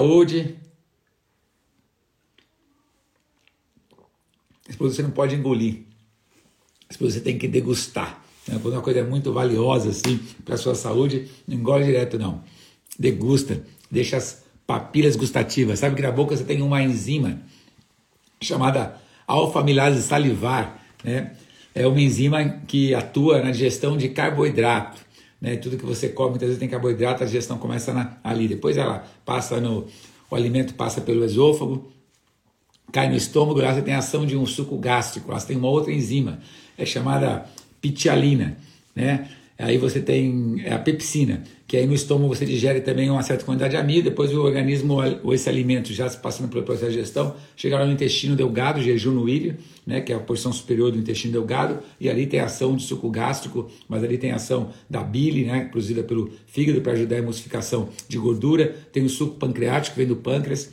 saúde. Produto você não pode engolir. Produto você tem que degustar. Né? Quando uma coisa é muito valiosa assim para sua saúde, não engole direto não. Degusta, deixa as papilas gustativas. Sabe que na boca você tem uma enzima chamada alfa-amilase salivar, né? É uma enzima que atua na digestão de carboidrato. Né? Tudo que você come, muitas vezes tem carboidrato, a digestão começa na, ali. Depois ela passa no. O alimento passa pelo esôfago, cai no estômago, lá você tem a ação de um suco gástrico, lá você tem uma outra enzima, é chamada pitialina, né? Aí você tem a pepsina, que aí no estômago você digere também uma certa quantidade de amido, depois o organismo, ou esse alimento já passando pelo processo de digestão, chega no intestino delgado, jejum no ilho, né, que é a porção superior do intestino delgado, e ali tem ação de suco gástrico, mas ali tem ação da bile, né, produzida pelo fígado para ajudar a emulsificação de gordura, tem o suco pancreático, que vem do pâncreas,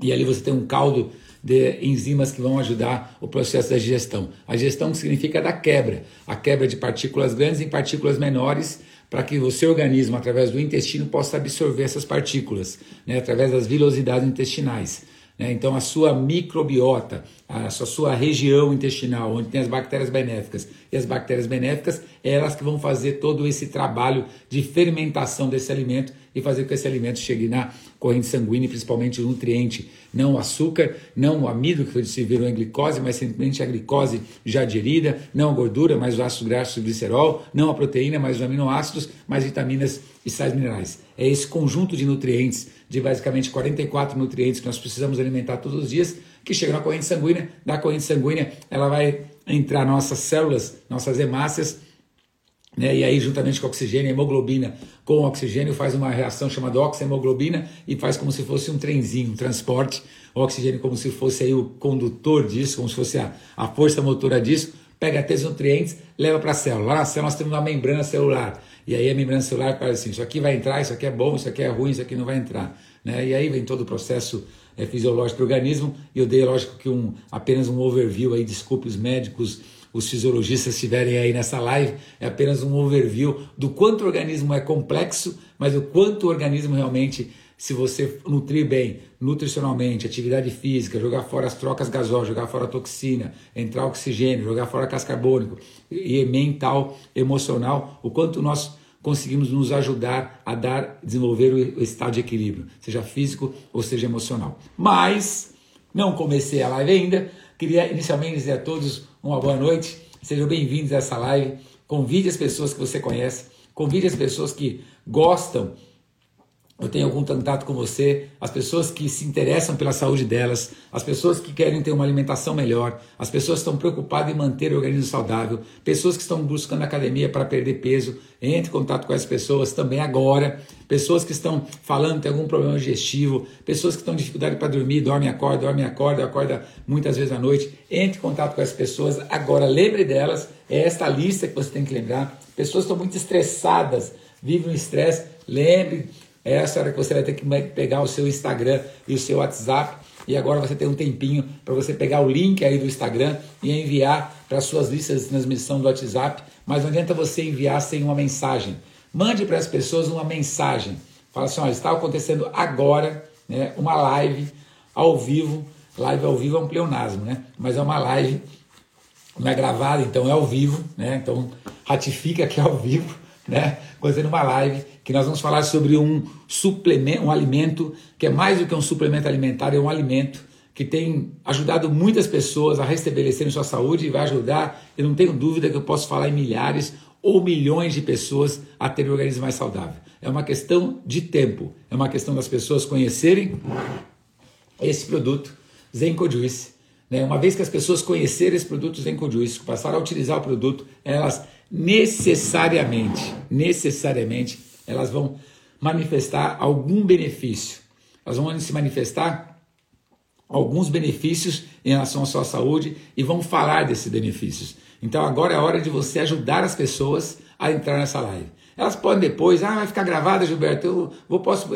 e ali você tem um caldo de enzimas que vão ajudar o processo da digestão. A digestão significa da quebra, a quebra de partículas grandes em partículas menores, para que o seu organismo, através do intestino, possa absorver essas partículas, né, através das vilosidades intestinais. Né? Então, a sua microbiota, a sua, sua região intestinal, onde tem as bactérias benéficas e as bactérias benéficas, é elas que vão fazer todo esse trabalho de fermentação desse alimento e fazer com que esse alimento chegue na corrente sanguínea, principalmente o nutriente, não o açúcar, não o amido, que se virou em glicose, mas simplesmente a glicose já aderida, não a gordura, mas o ácido graxo e o glicerol, não a proteína, mas os aminoácidos, mais vitaminas e sais minerais. É esse conjunto de nutrientes, de basicamente 44 nutrientes que nós precisamos alimentar todos os dias, que chegam na corrente sanguínea. Da corrente sanguínea, ela vai entrar nossas células, nossas hemácias, né? E aí, juntamente com oxigênio, a hemoglobina com o oxigênio faz uma reação chamada oxemoglobina e faz como se fosse um trenzinho, um transporte. O oxigênio como se fosse aí o condutor disso, como se fosse a, a força motora disso, pega os nutrientes, leva para a célula. Lá na célula nós temos uma membrana celular. E aí a membrana celular faz assim, isso aqui vai entrar, isso aqui é bom, isso aqui é ruim, isso aqui não vai entrar. Né? E aí vem todo o processo é, fisiológico do organismo. E eu dei, lógico, que um, apenas um overview aí, desculpe os médicos, os fisiologistas estiverem aí nessa live, é apenas um overview do quanto o organismo é complexo, mas o quanto o organismo realmente, se você nutrir bem, nutricionalmente, atividade física, jogar fora as trocas gasosas, jogar fora a toxina, entrar oxigênio, jogar fora gás carbônico, e mental, emocional, o quanto nós conseguimos nos ajudar a dar, desenvolver o estado de equilíbrio, seja físico ou seja emocional. Mas não comecei a live ainda, queria inicialmente dizer a todos uma boa noite. Sejam bem-vindos a essa live. Convide as pessoas que você conhece, convide as pessoas que gostam eu tenho algum contato com você, as pessoas que se interessam pela saúde delas, as pessoas que querem ter uma alimentação melhor, as pessoas que estão preocupadas em manter o organismo saudável, pessoas que estão buscando academia para perder peso, entre em contato com essas pessoas também agora, pessoas que estão falando que tem algum problema digestivo, pessoas que estão com dificuldade para dormir, dorme, acorda, dorme, acorda, acorda muitas vezes à noite, entre em contato com essas pessoas agora, lembre delas, é esta lista que você tem que lembrar, pessoas que estão muito estressadas, vivem um estresse, lembre é essa hora que você vai ter que pegar o seu Instagram e o seu WhatsApp. E agora você tem um tempinho para você pegar o link aí do Instagram e enviar para suas listas de transmissão do WhatsApp. Mas não adianta você enviar sem uma mensagem. Mande para as pessoas uma mensagem. Fala assim: olha, está acontecendo agora né, uma live ao vivo. Live ao vivo é um pleonasmo, né? Mas é uma live, não é gravada, então é ao vivo, né? Então ratifica que é ao vivo, né? Acontecendo uma live que nós vamos falar sobre um suplemento, um alimento que é mais do que um suplemento alimentar, é um alimento que tem ajudado muitas pessoas a restabelecerem sua saúde e vai ajudar, eu não tenho dúvida que eu posso falar em milhares ou milhões de pessoas a terem um organismo mais saudável. É uma questão de tempo, é uma questão das pessoas conhecerem esse produto, Zenko Juice. Né? Uma vez que as pessoas conhecerem esse produto Zenko Juice, passaram a utilizar o produto, elas necessariamente, necessariamente elas vão manifestar algum benefício. Elas vão se manifestar alguns benefícios em relação à sua saúde e vão falar desses benefícios. Então agora é a hora de você ajudar as pessoas a entrar nessa live. Elas podem depois, ah, vai ficar gravada, Gilberto, eu vou, posso...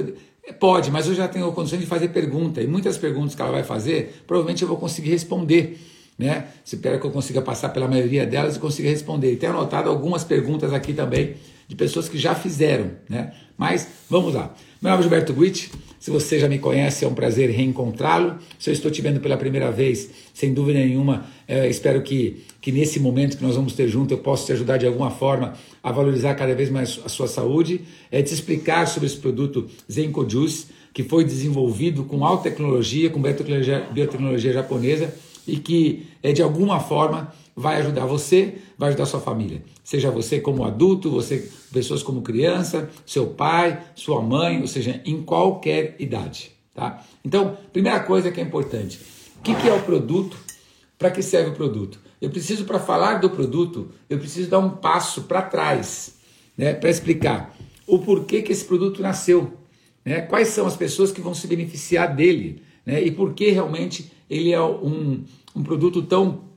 Pode, mas eu já tenho a condição de fazer pergunta, e muitas perguntas que ela vai fazer, provavelmente eu vou conseguir responder. Né? Espero que eu consiga passar pela maioria delas e consiga responder. E tenho anotado algumas perguntas aqui também de pessoas que já fizeram, né? Mas vamos lá. Meu nome é Gilberto Guit, Se você já me conhece, é um prazer reencontrá-lo. Se eu estou te vendo pela primeira vez, sem dúvida nenhuma, é, espero que, que nesse momento que nós vamos ter junto eu possa te ajudar de alguma forma a valorizar cada vez mais a sua saúde. É te explicar sobre esse produto Zenko Juice, que foi desenvolvido com alta tecnologia, com biotecnologia, biotecnologia japonesa e que é, de alguma forma vai ajudar você, vai ajudar sua família. Seja você como adulto, você pessoas como criança, seu pai, sua mãe, ou seja, em qualquer idade, tá? Então, primeira coisa que é importante, o que, que é o produto? Para que serve o produto? Eu preciso para falar do produto, eu preciso dar um passo para trás, né, para explicar o porquê que esse produto nasceu, né? Quais são as pessoas que vão se beneficiar dele, né? E por que realmente ele é um, um produto tão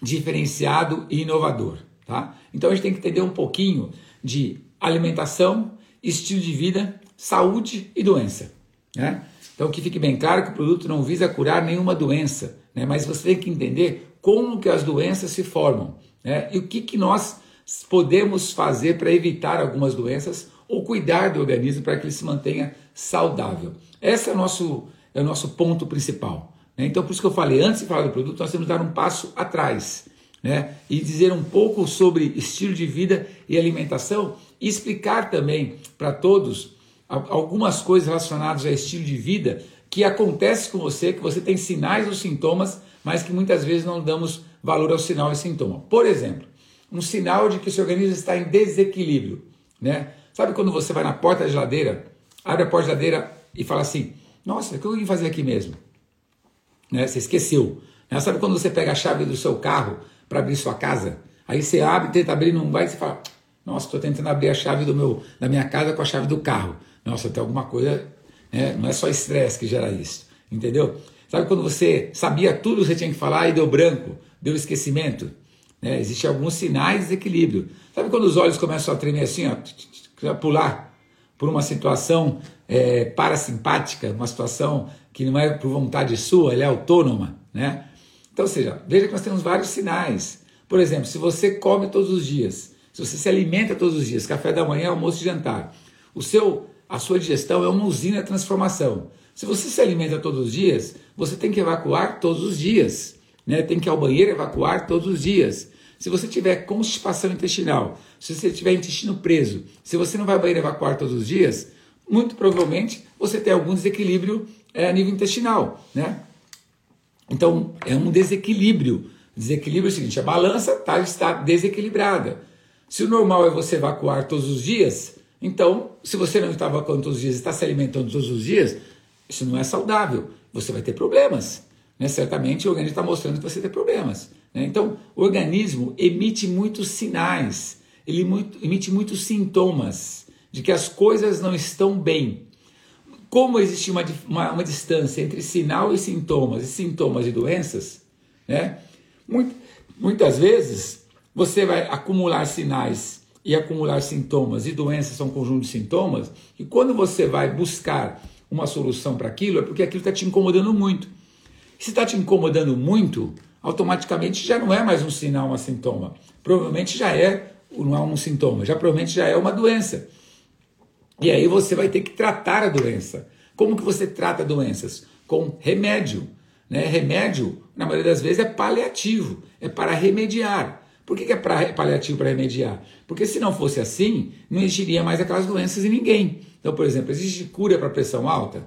diferenciado e inovador. Tá? Então a gente tem que entender um pouquinho de alimentação, estilo de vida, saúde e doença. Né? Então que fique bem claro que o produto não visa curar nenhuma doença, né? mas você tem que entender como que as doenças se formam né? e o que, que nós podemos fazer para evitar algumas doenças ou cuidar do organismo para que ele se mantenha saudável. Esse é o nosso, é o nosso ponto principal. Né? Então, por isso que eu falei, antes de falar do produto, nós temos que dar um passo atrás né? e dizer um pouco sobre estilo de vida e alimentação e explicar também para todos algumas coisas relacionadas a estilo de vida que acontece com você, que você tem sinais ou sintomas, mas que muitas vezes não damos valor ao sinal e sintoma. Por exemplo, um sinal de que o seu organismo está em desequilíbrio, né? Sabe quando você vai na porta da geladeira, abre a porta da geladeira e fala assim: Nossa, o que eu vim fazer aqui mesmo? Né? Você esqueceu. Né? Sabe quando você pega a chave do seu carro para abrir sua casa? Aí você abre, tenta abrir, não vai, você fala, nossa, estou tentando abrir a chave do meu, da minha casa com a chave do carro. Nossa, tem alguma coisa, né? não é só estresse que gera isso, entendeu? Sabe quando você sabia tudo que você tinha que falar e deu branco, deu esquecimento? Né? Existem alguns sinais de desequilíbrio. Sabe quando os olhos começam a tremer assim, ó, pular por uma situação é, parasimpática, uma situação que não é por vontade sua, ela é autônoma, né? Então, ou seja, veja que nós temos vários sinais. Por exemplo, se você come todos os dias, se você se alimenta todos os dias, café da manhã, almoço e jantar, o seu, a sua digestão é uma usina de transformação. Se você se alimenta todos os dias, você tem que evacuar todos os dias, né? Tem que ir ao banheiro evacuar todos os dias. Se você tiver constipação intestinal, se você tiver intestino preso, se você não vai ao banheiro evacuar todos os dias, muito provavelmente você tem algum desequilíbrio é, a nível intestinal, né? Então, é um desequilíbrio. Desequilíbrio é o seguinte, a balança tá, está desequilibrada. Se o normal é você evacuar todos os dias, então, se você não está evacuando todos os dias, está se alimentando todos os dias, isso não é saudável. Você vai ter problemas. Né? Certamente o organismo está mostrando que você tem problemas. Né? Então, o organismo emite muitos sinais, ele muito, emite muitos sintomas de que as coisas não estão bem. Como existe uma, uma, uma distância entre sinal e sintomas, e sintomas e doenças, né? Muito, muitas vezes você vai acumular sinais e acumular sintomas, e doenças são um conjunto de sintomas, e quando você vai buscar uma solução para aquilo, é porque aquilo está te incomodando muito. Se está te incomodando muito, automaticamente já não é mais um sinal, um sintoma. Provavelmente já é, não é um sintoma, já provavelmente já é uma doença. E aí você vai ter que tratar a doença. Como que você trata doenças? Com remédio. Né? Remédio, na maioria das vezes, é paliativo, é para remediar. Por que, que é pra, paliativo para remediar? Porque se não fosse assim, não existiria mais aquelas doenças em ninguém. Então, por exemplo, existe cura para pressão alta?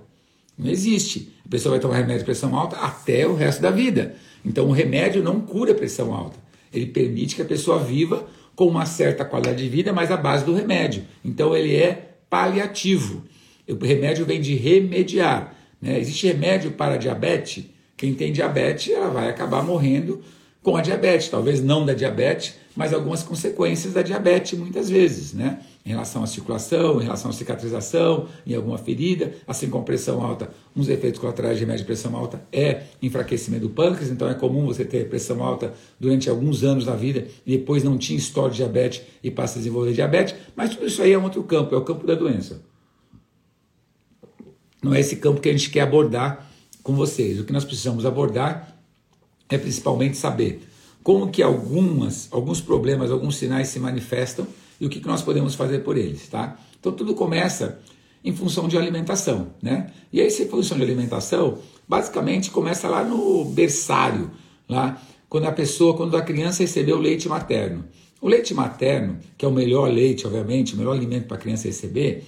Não existe. A pessoa vai tomar remédio de pressão alta até o resto da vida. Então, o remédio não cura a pressão alta. Ele permite que a pessoa viva com uma certa qualidade de vida, mas à base do remédio. Então, ele é paliativo. O remédio vem de remediar. Né? Existe remédio para diabetes. Quem tem diabetes, ela vai acabar morrendo com a diabetes. Talvez não da diabetes, mas algumas consequências da diabetes, muitas vezes, né? Em relação à circulação, em relação à cicatrização, em alguma ferida, assim como pressão alta. Dos efeitos colaterais de remédio de pressão alta é enfraquecimento do pâncreas, então é comum você ter pressão alta durante alguns anos da vida e depois não tinha história de diabetes e passa a desenvolver diabetes, mas tudo isso aí é um outro campo, é o campo da doença. Não é esse campo que a gente quer abordar com vocês. O que nós precisamos abordar é principalmente saber como que algumas, alguns problemas, alguns sinais se manifestam e o que, nós podemos fazer por eles, tá? Então tudo começa em função de alimentação, né? E aí, essa função de alimentação, basicamente começa lá no berçário, lá quando a pessoa, quando a criança recebeu o leite materno. O leite materno, que é o melhor leite, obviamente, o melhor alimento para a criança receber,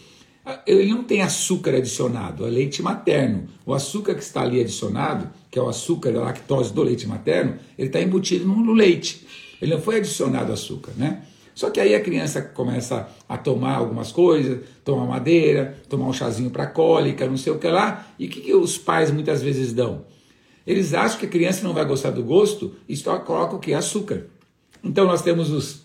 ele não tem açúcar adicionado, é leite materno. O açúcar que está ali adicionado, que é o açúcar da lactose do leite materno, ele está embutido no leite. Ele não foi adicionado açúcar, né? Só que aí a criança começa a tomar algumas coisas, tomar madeira, tomar um chazinho para cólica, não sei o que lá. E o que, que os pais muitas vezes dão? Eles acham que a criança não vai gostar do gosto e só colocam o que? Açúcar. Então nós temos os,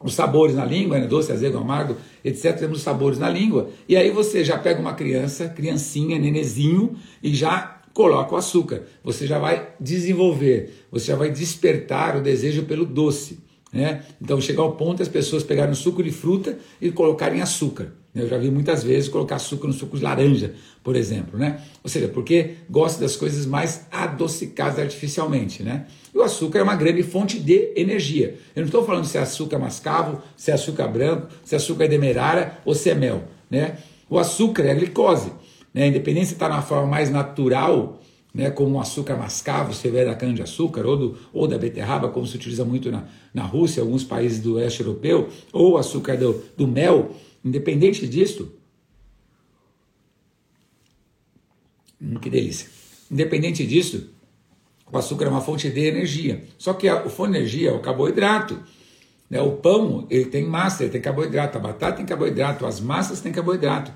os sabores na língua, né? doce, azedo, amargo, etc. Temos os sabores na língua. E aí você já pega uma criança, criancinha, nenezinho, e já coloca o açúcar. Você já vai desenvolver, você já vai despertar o desejo pelo doce. Né? Então chega ao ponto as pessoas pegarem suco de fruta e colocarem açúcar. Eu já vi muitas vezes colocar açúcar no suco de laranja, por exemplo, né? Ou seja, porque gosta das coisas mais adocicadas artificialmente, né? E o açúcar é uma grande fonte de energia. Eu não estou falando se é açúcar mascavo, se é açúcar branco, se é açúcar demerara ou se é mel, né? O açúcar é a glicose, né? Independente se está na forma mais natural né, como o açúcar mascavo, se vier da cana-de-açúcar, ou, ou da beterraba, como se utiliza muito na, na Rússia, alguns países do oeste europeu, ou açúcar do, do mel, independente disso, hum, que delícia, independente disso, o açúcar é uma fonte de energia, só que a, a fonte de energia é o carboidrato, né, o pão ele tem massa, ele tem carboidrato, a batata tem carboidrato, as massas têm carboidrato,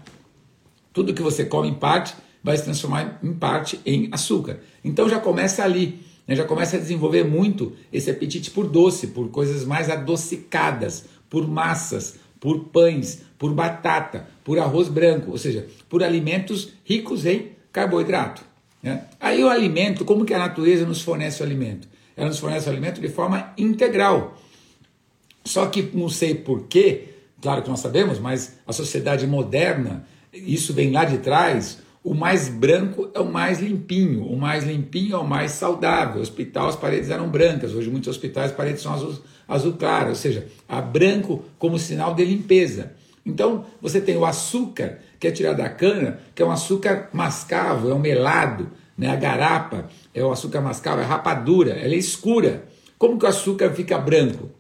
tudo que você come em parte vai se transformar em parte em açúcar. Então já começa ali, né? já começa a desenvolver muito esse apetite por doce, por coisas mais adocicadas, por massas, por pães, por batata, por arroz branco, ou seja, por alimentos ricos em carboidrato. Né? Aí o alimento, como que a natureza nos fornece o alimento? Ela nos fornece o alimento de forma integral. Só que não sei porquê, claro que nós sabemos, mas a sociedade moderna, isso vem lá de trás, o mais branco é o mais limpinho, o mais limpinho é o mais saudável. Hospital, as paredes eram brancas, hoje muitos hospitais as paredes são azul, azul claro, ou seja, a branco como sinal de limpeza. Então, você tem o açúcar, que é tirado da cana, que é um açúcar mascavo, é um melado, né? a garapa é o açúcar mascavo, é rapadura, ela é escura. Como que o açúcar fica branco?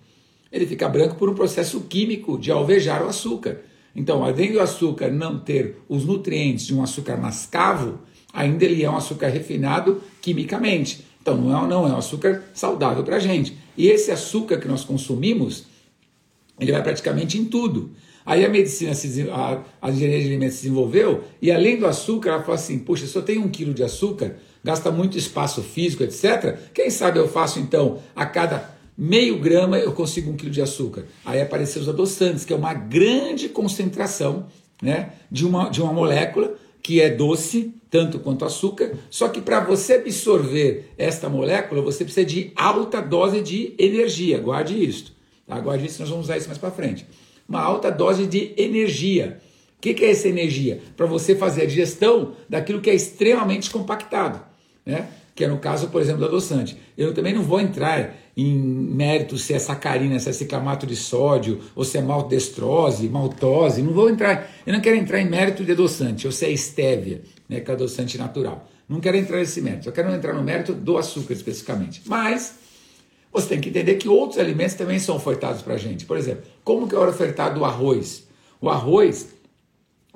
Ele fica branco por um processo químico de alvejar o açúcar. Então, além do açúcar não ter os nutrientes de um açúcar mascavo, ainda ele é um açúcar refinado quimicamente. Então, não é, não é um açúcar saudável para a gente. E esse açúcar que nós consumimos, ele vai praticamente em tudo. Aí a medicina, se, a, a engenharia de alimentos se desenvolveu e além do açúcar, ela falou assim, puxa, se eu tenho um quilo de açúcar, gasta muito espaço físico, etc., quem sabe eu faço então a cada meio grama eu consigo um quilo de açúcar. Aí apareceu os adoçantes, que é uma grande concentração né, de, uma, de uma molécula que é doce, tanto quanto açúcar, só que para você absorver esta molécula, você precisa de alta dose de energia. Guarde isso. Tá? Guarde isso, nós vamos usar isso mais para frente. Uma alta dose de energia. O que, que é essa energia? Para você fazer a digestão daquilo que é extremamente compactado. Né? que é no caso, por exemplo, do adoçante. Eu também não vou entrar em mérito se é sacarina, se é ciclamato de sódio, ou se é maltodestrose, maltose, não vou entrar, eu não quero entrar em mérito de adoçante, ou se é estévia, né, que é adoçante natural. Não quero entrar nesse mérito, eu quero entrar no mérito do açúcar especificamente. Mas você tem que entender que outros alimentos também são ofertados para a gente. Por exemplo, como que é ofertado o arroz? O arroz,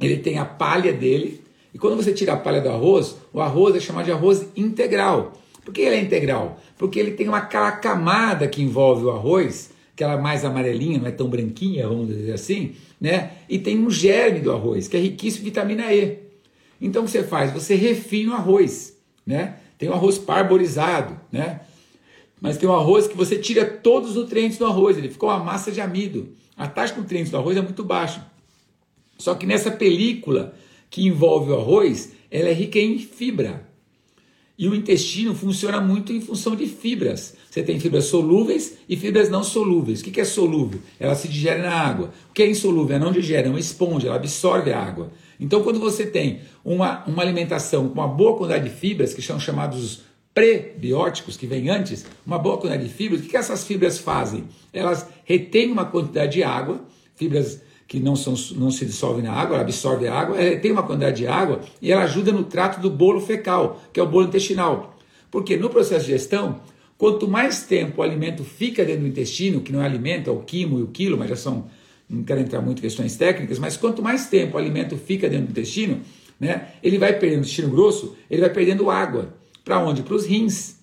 ele tem a palha dele, e quando você tira a palha do arroz, o arroz é chamado de arroz integral. Por que ele é integral? Porque ele tem uma aquela camada que envolve o arroz, que ela é mais amarelinha, não é tão branquinha, vamos dizer assim, né? E tem um germe do arroz, que é riquíssimo em vitamina E. Então o que você faz? Você refina o arroz, né? Tem o arroz parborizado, né? Mas tem um arroz que você tira todos os nutrientes do arroz, ele ficou uma massa de amido. A taxa de nutrientes do arroz é muito baixa. Só que nessa película que envolve o arroz, ela é rica em fibra. E o intestino funciona muito em função de fibras. Você tem fibras solúveis e fibras não solúveis. O que é solúvel? Ela se digere na água. O que é insolúvel? Ela não digere, é uma esponja, ela absorve a água. Então, quando você tem uma, uma alimentação com uma boa quantidade de fibras, que são chamados prebióticos, que vem antes, uma boa quantidade de fibras, o que essas fibras fazem? Elas retêm uma quantidade de água, fibras que não, são, não se dissolve na água, ela absorve a água, ela tem uma quantidade de água e ela ajuda no trato do bolo fecal, que é o bolo intestinal. Porque no processo de digestão, quanto mais tempo o alimento fica dentro do intestino, que não é alimento, é o quimo e o quilo, mas já são, não quero entrar muito em questões técnicas, mas quanto mais tempo o alimento fica dentro do intestino, né, ele vai perdendo o intestino grosso, ele vai perdendo água. Para onde? Para os rins.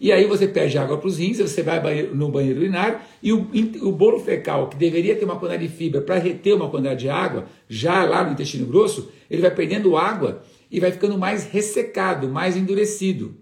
E aí você perde água para os rins, você vai no banheiro urinário e o, o bolo fecal, que deveria ter uma quantidade de fibra para reter uma quantidade de água, já lá no intestino grosso, ele vai perdendo água e vai ficando mais ressecado, mais endurecido.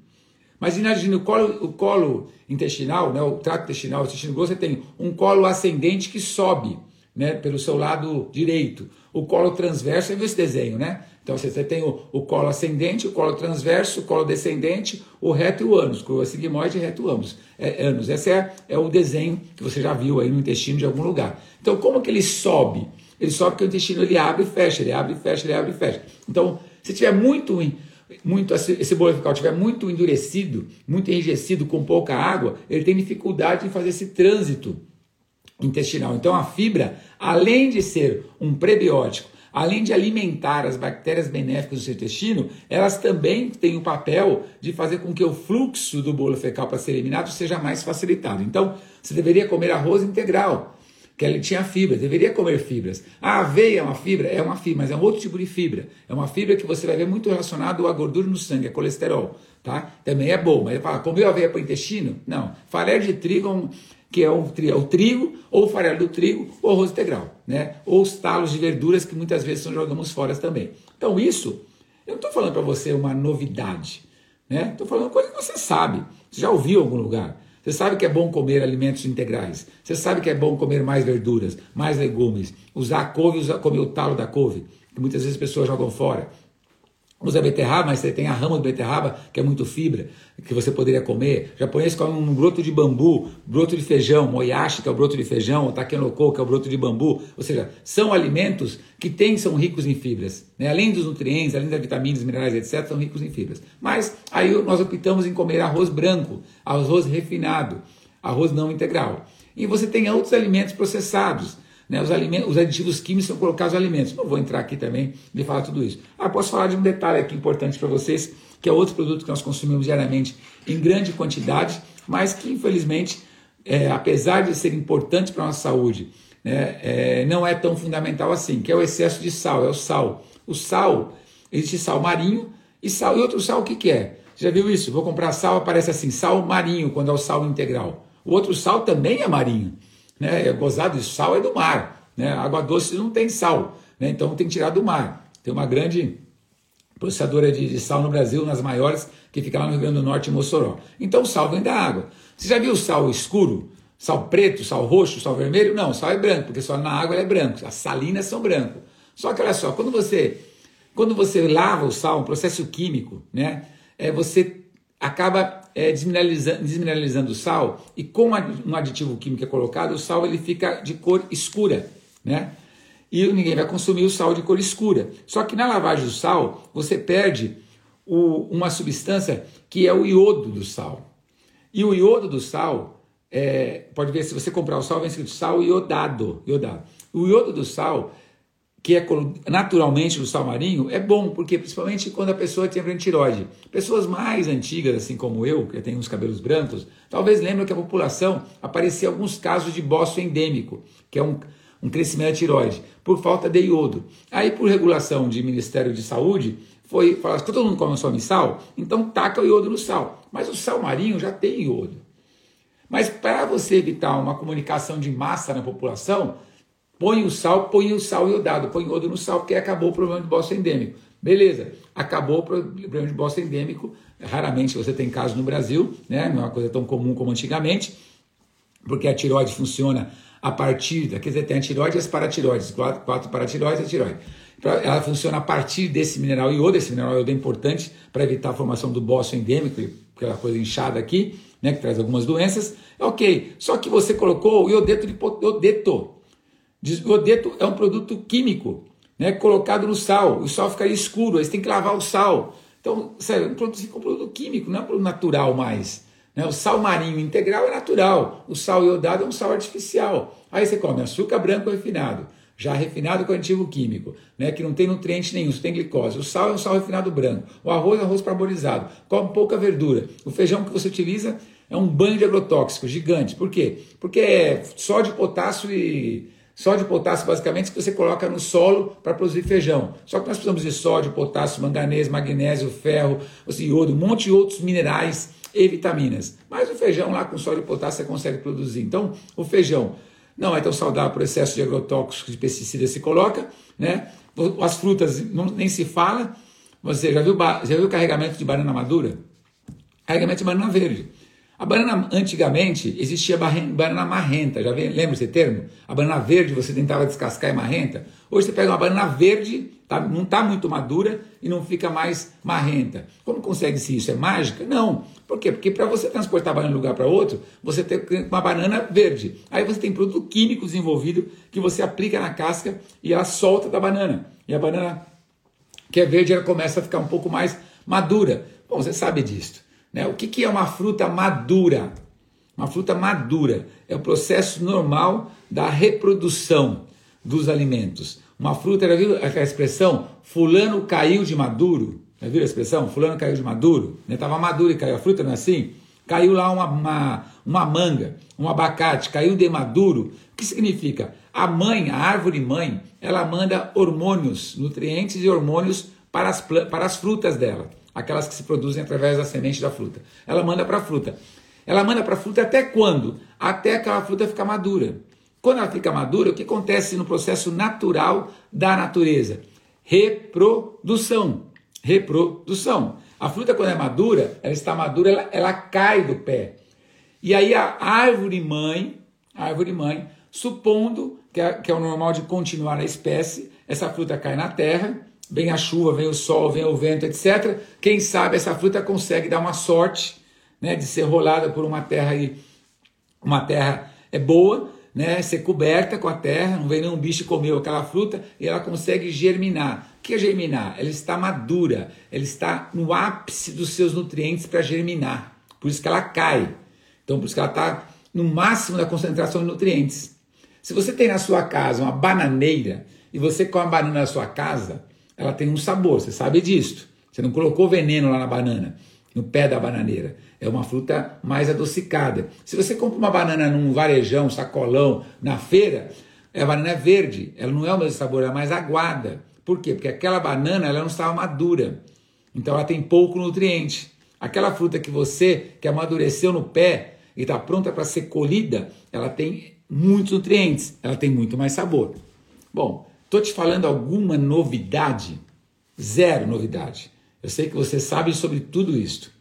Mas imagine o colo, o colo intestinal, né, o trato intestinal, o intestino grosso, você tem um colo ascendente que sobe né, pelo seu lado direito. O colo transverso, você viu esse desenho, né? Então você tem o, o, colo ascendente, o colo transverso, o colo descendente, o reto e o ânus, o sigmoide e reto ânus. É, ânus. Esse é, é o desenho que você já viu aí no intestino de algum lugar. Então como que ele sobe? Ele sobe porque o intestino ele abre e fecha, ele abre e fecha, ele abre e fecha. Então, se tiver muito muito esse bolo fecal tiver muito endurecido, muito enrijecido, com pouca água, ele tem dificuldade em fazer esse trânsito intestinal. Então a fibra, além de ser um prebiótico, além de alimentar as bactérias benéficas do seu intestino, elas também têm o papel de fazer com que o fluxo do bolo fecal para ser eliminado seja mais facilitado. Então, você deveria comer arroz integral, que ele tinha fibra, deveria comer fibras. A aveia é uma fibra? É uma fibra, mas é um outro tipo de fibra. É uma fibra que você vai ver muito relacionado à gordura no sangue, a colesterol, tá? Também é bom, mas ele fala, comeu aveia para o intestino? Não. Farelo de trigo é um que é o, é o trigo, ou o farelo do trigo, ou arroz integral, né? Ou os talos de verduras que muitas vezes são jogamos fora também. Então isso, eu não estou falando para você uma novidade, né? Estou falando coisa que você sabe, você já ouviu em algum lugar. Você sabe que é bom comer alimentos integrais. Você sabe que é bom comer mais verduras, mais legumes, usar a couve, usar, comer o talo da couve, que muitas vezes as pessoas jogam fora usa beterraba, mas tem a rama de beterraba, que é muito fibra, que você poderia comer. Japonês come um broto de bambu, broto de feijão, moyashi, que é o broto de feijão, o takenoko, que é o broto de bambu. Ou seja, são alimentos que têm, são ricos em fibras. Né? Além dos nutrientes, além das vitaminas, minerais, etc., são ricos em fibras. Mas aí nós optamos em comer arroz branco, arroz refinado, arroz não integral. E você tem outros alimentos processados, né, os, alimentos, os aditivos químicos são colocados nos alimentos. Não vou entrar aqui também de falar tudo isso. Ah, posso falar de um detalhe aqui importante para vocês, que é outro produto que nós consumimos diariamente em grande quantidade, mas que infelizmente, é, apesar de ser importante para a nossa saúde, né, é, não é tão fundamental assim, que é o excesso de sal, é o sal. O sal, existe sal marinho e sal. E outro sal o que, que é? Já viu isso? Vou comprar sal, aparece assim, sal marinho, quando é o sal integral. O outro sal também é marinho né? É gozado sal é do mar, né? Água doce não tem sal, né? Então tem que tirar do mar. Tem uma grande processadora de, de, sal no Brasil, nas maiores, que fica lá no Rio Grande do Norte, em Mossoró. Então o sal vem da água. Você já viu sal escuro? Sal preto, sal roxo, sal vermelho? Não, sal é branco, porque só na água é branco. As salinas são branco. Só que olha só, quando você quando você lava o sal, um processo químico, né? É, você acaba é, desmineralizando, desmineralizando o sal e com um aditivo químico é colocado, o sal ele fica de cor escura, né? E ninguém vai consumir o sal de cor escura. Só que na lavagem do sal, você perde o, uma substância que é o iodo do sal. E o iodo do sal, é, pode ver, se você comprar o sal, vem escrito sal iodado, iodado. O iodo do sal que é naturalmente do sal marinho, é bom, porque principalmente quando a pessoa tem tiroide. Pessoas mais antigas, assim como eu, que tem uns cabelos brancos, talvez lembrem que a população aparecia alguns casos de bócio endêmico, que é um, um crescimento da tiroide, por falta de iodo. Aí, por regulação de Ministério de Saúde, foi falar que todo mundo come só sal, então taca o iodo no sal. Mas o sal marinho já tem iodo. Mas para você evitar uma comunicação de massa na população, Põe o sal, põe o sal iodado, põe iodo no sal, porque acabou o problema de bosta endêmico. Beleza, acabou o problema de bosta endêmico. Raramente você tem casos no Brasil, né? não é uma coisa tão comum como antigamente, porque a tiroide funciona a partir, quer dizer, tem a tiroide e as paratiroides, quatro, quatro paratiroides e a tiroide. Ela funciona a partir desse mineral iodo, esse mineral iodo é importante para evitar a formação do bócio endêmico, aquela coisa inchada aqui, né, que traz algumas doenças. Ok, só que você colocou o iodeto de iodeto, Iodeto é um produto químico, né, colocado no sal. O sal ficaria escuro, aí você tem que lavar o sal. Então, sério, um produto, um produto químico, não é um produto natural mais. Né? O sal marinho integral é natural, o sal iodado é um sal artificial. Aí você come açúcar branco refinado, já refinado com aditivo químico, né, que não tem nutriente nenhum, só tem glicose. O sal é um sal refinado branco. O arroz é arroz parbolizado, com pouca verdura. O feijão que você utiliza é um banho de agrotóxico gigante. Por quê? Porque é sódio, potássio e Sódio e potássio, basicamente, que você coloca no solo para produzir feijão. Só que nós precisamos de sódio, potássio, manganês, magnésio, ferro, assim, iodo, um monte de outros minerais e vitaminas. Mas o feijão lá com sódio e potássio você consegue produzir. Então, o feijão não é tão saudável por excesso de agrotóxicos, de pesticidas se coloca, né? As frutas não, nem se fala. Você já viu, já viu carregamento de banana madura? Carregamento de banana verde. A banana, antigamente, existia banana marrenta, já lembra esse termo? A banana verde você tentava descascar e marrenta. Hoje você pega uma banana verde, tá, não está muito madura e não fica mais marrenta. Como consegue-se isso? É mágica? Não. Por quê? Porque para você transportar a banana de um lugar para outro, você tem uma banana verde. Aí você tem produto químico desenvolvido que você aplica na casca e ela solta da banana. E a banana que é verde, ela começa a ficar um pouco mais madura. Bom, você sabe disso. Né? O que, que é uma fruta madura? Uma fruta madura é o processo normal da reprodução dos alimentos. Uma fruta, já viu aquela expressão? Fulano caiu de maduro. Já viu a expressão? Fulano caiu de maduro. Estava né? maduro e caiu. A fruta não é assim? Caiu lá uma, uma, uma manga, um abacate, caiu de maduro. O que significa? A mãe, a árvore mãe, ela manda hormônios, nutrientes e hormônios para as, para as frutas dela aquelas que se produzem através da semente da fruta. Ela manda para a fruta. Ela manda para a fruta até quando? Até aquela fruta ficar madura. Quando ela fica madura, o que acontece no processo natural da natureza? Reprodução. Reprodução. A fruta, quando é madura, ela está madura, ela, ela cai do pé. E aí a árvore mãe, a árvore mãe, supondo que é, que é o normal de continuar a espécie, essa fruta cai na terra, vem a chuva, vem o sol, vem o vento, etc. Quem sabe essa fruta consegue dar uma sorte né, de ser rolada por uma terra aí, uma terra é boa, né, ser coberta com a terra, não vem nenhum bicho comeu aquela fruta e ela consegue germinar. O que é germinar? Ela está madura, ela está no ápice dos seus nutrientes para germinar. Por isso que ela cai. Então, por isso que ela está no máximo da concentração de nutrientes. Se você tem na sua casa uma bananeira e você come a banana na sua casa, ela tem um sabor, você sabe disso. Você não colocou veneno lá na banana, no pé da bananeira. É uma fruta mais adocicada. Se você compra uma banana num varejão, sacolão, na feira, a banana é verde, ela não é o mesmo sabor, ela é mais aguada. Por quê? Porque aquela banana ela não estava madura. Então ela tem pouco nutriente. Aquela fruta que você, que amadureceu no pé e está pronta para ser colhida, ela tem muitos nutrientes, ela tem muito mais sabor. Bom, Estou te falando alguma novidade? Zero novidade. Eu sei que você sabe sobre tudo isto.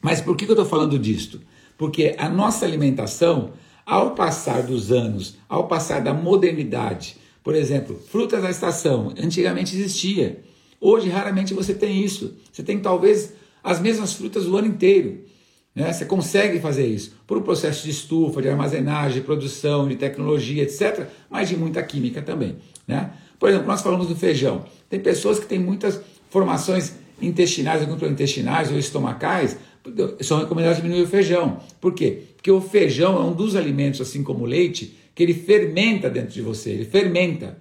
Mas por que eu estou falando disto? Porque a nossa alimentação, ao passar dos anos, ao passar da modernidade, por exemplo, frutas da estação, antigamente existia. Hoje raramente você tem isso. Você tem talvez as mesmas frutas o ano inteiro. Né? Você consegue fazer isso por um processo de estufa, de armazenagem, de produção, de tecnologia, etc., mas de muita química também. Né? Por exemplo, nós falamos do feijão. Tem pessoas que têm muitas formações intestinais, intestinais ou estomacais, são recomendadas diminuir o feijão. Por quê? Porque o feijão é um dos alimentos, assim como o leite, que ele fermenta dentro de você, ele fermenta.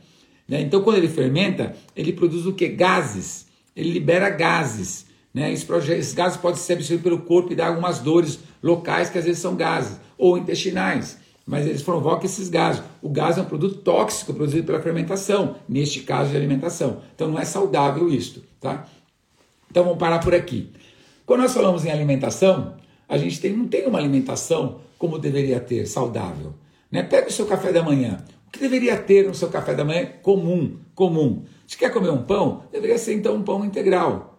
Né? Então, quando ele fermenta, ele produz o que? Gases. Ele libera gases. Né? Esses gases podem ser absorvidos pelo corpo e dar algumas dores locais, que às vezes são gases, ou intestinais mas eles provocam esses gases. O gás é um produto tóxico produzido pela fermentação, neste caso de alimentação. Então não é saudável isto, tá? Então vamos parar por aqui. Quando nós falamos em alimentação, a gente tem, não tem uma alimentação como deveria ter, saudável. Né? Pega o seu café da manhã. O que deveria ter no seu café da manhã comum? Comum. Se quer comer um pão, deveria ser então um pão integral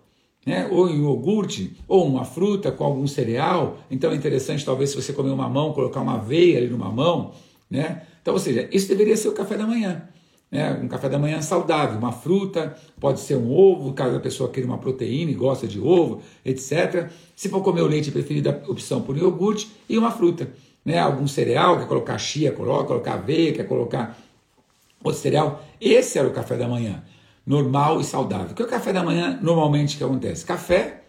né? ou em iogurte, ou uma fruta com algum cereal. Então é interessante, talvez, se você comer uma mão, colocar uma aveia ali numa mão. Né? Então, ou seja, isso deveria ser o café da manhã. Né? Um café da manhã saudável, uma fruta, pode ser um ovo, caso a pessoa queira uma proteína e gosta de ovo, etc. Se for comer o leite, preferida opção por iogurte e uma fruta. Né? Algum cereal, quer colocar chia, coloca, colocar aveia, quer colocar outro cereal. Esse era o café da manhã normal e saudável. O que é o café da manhã normalmente que acontece? Café,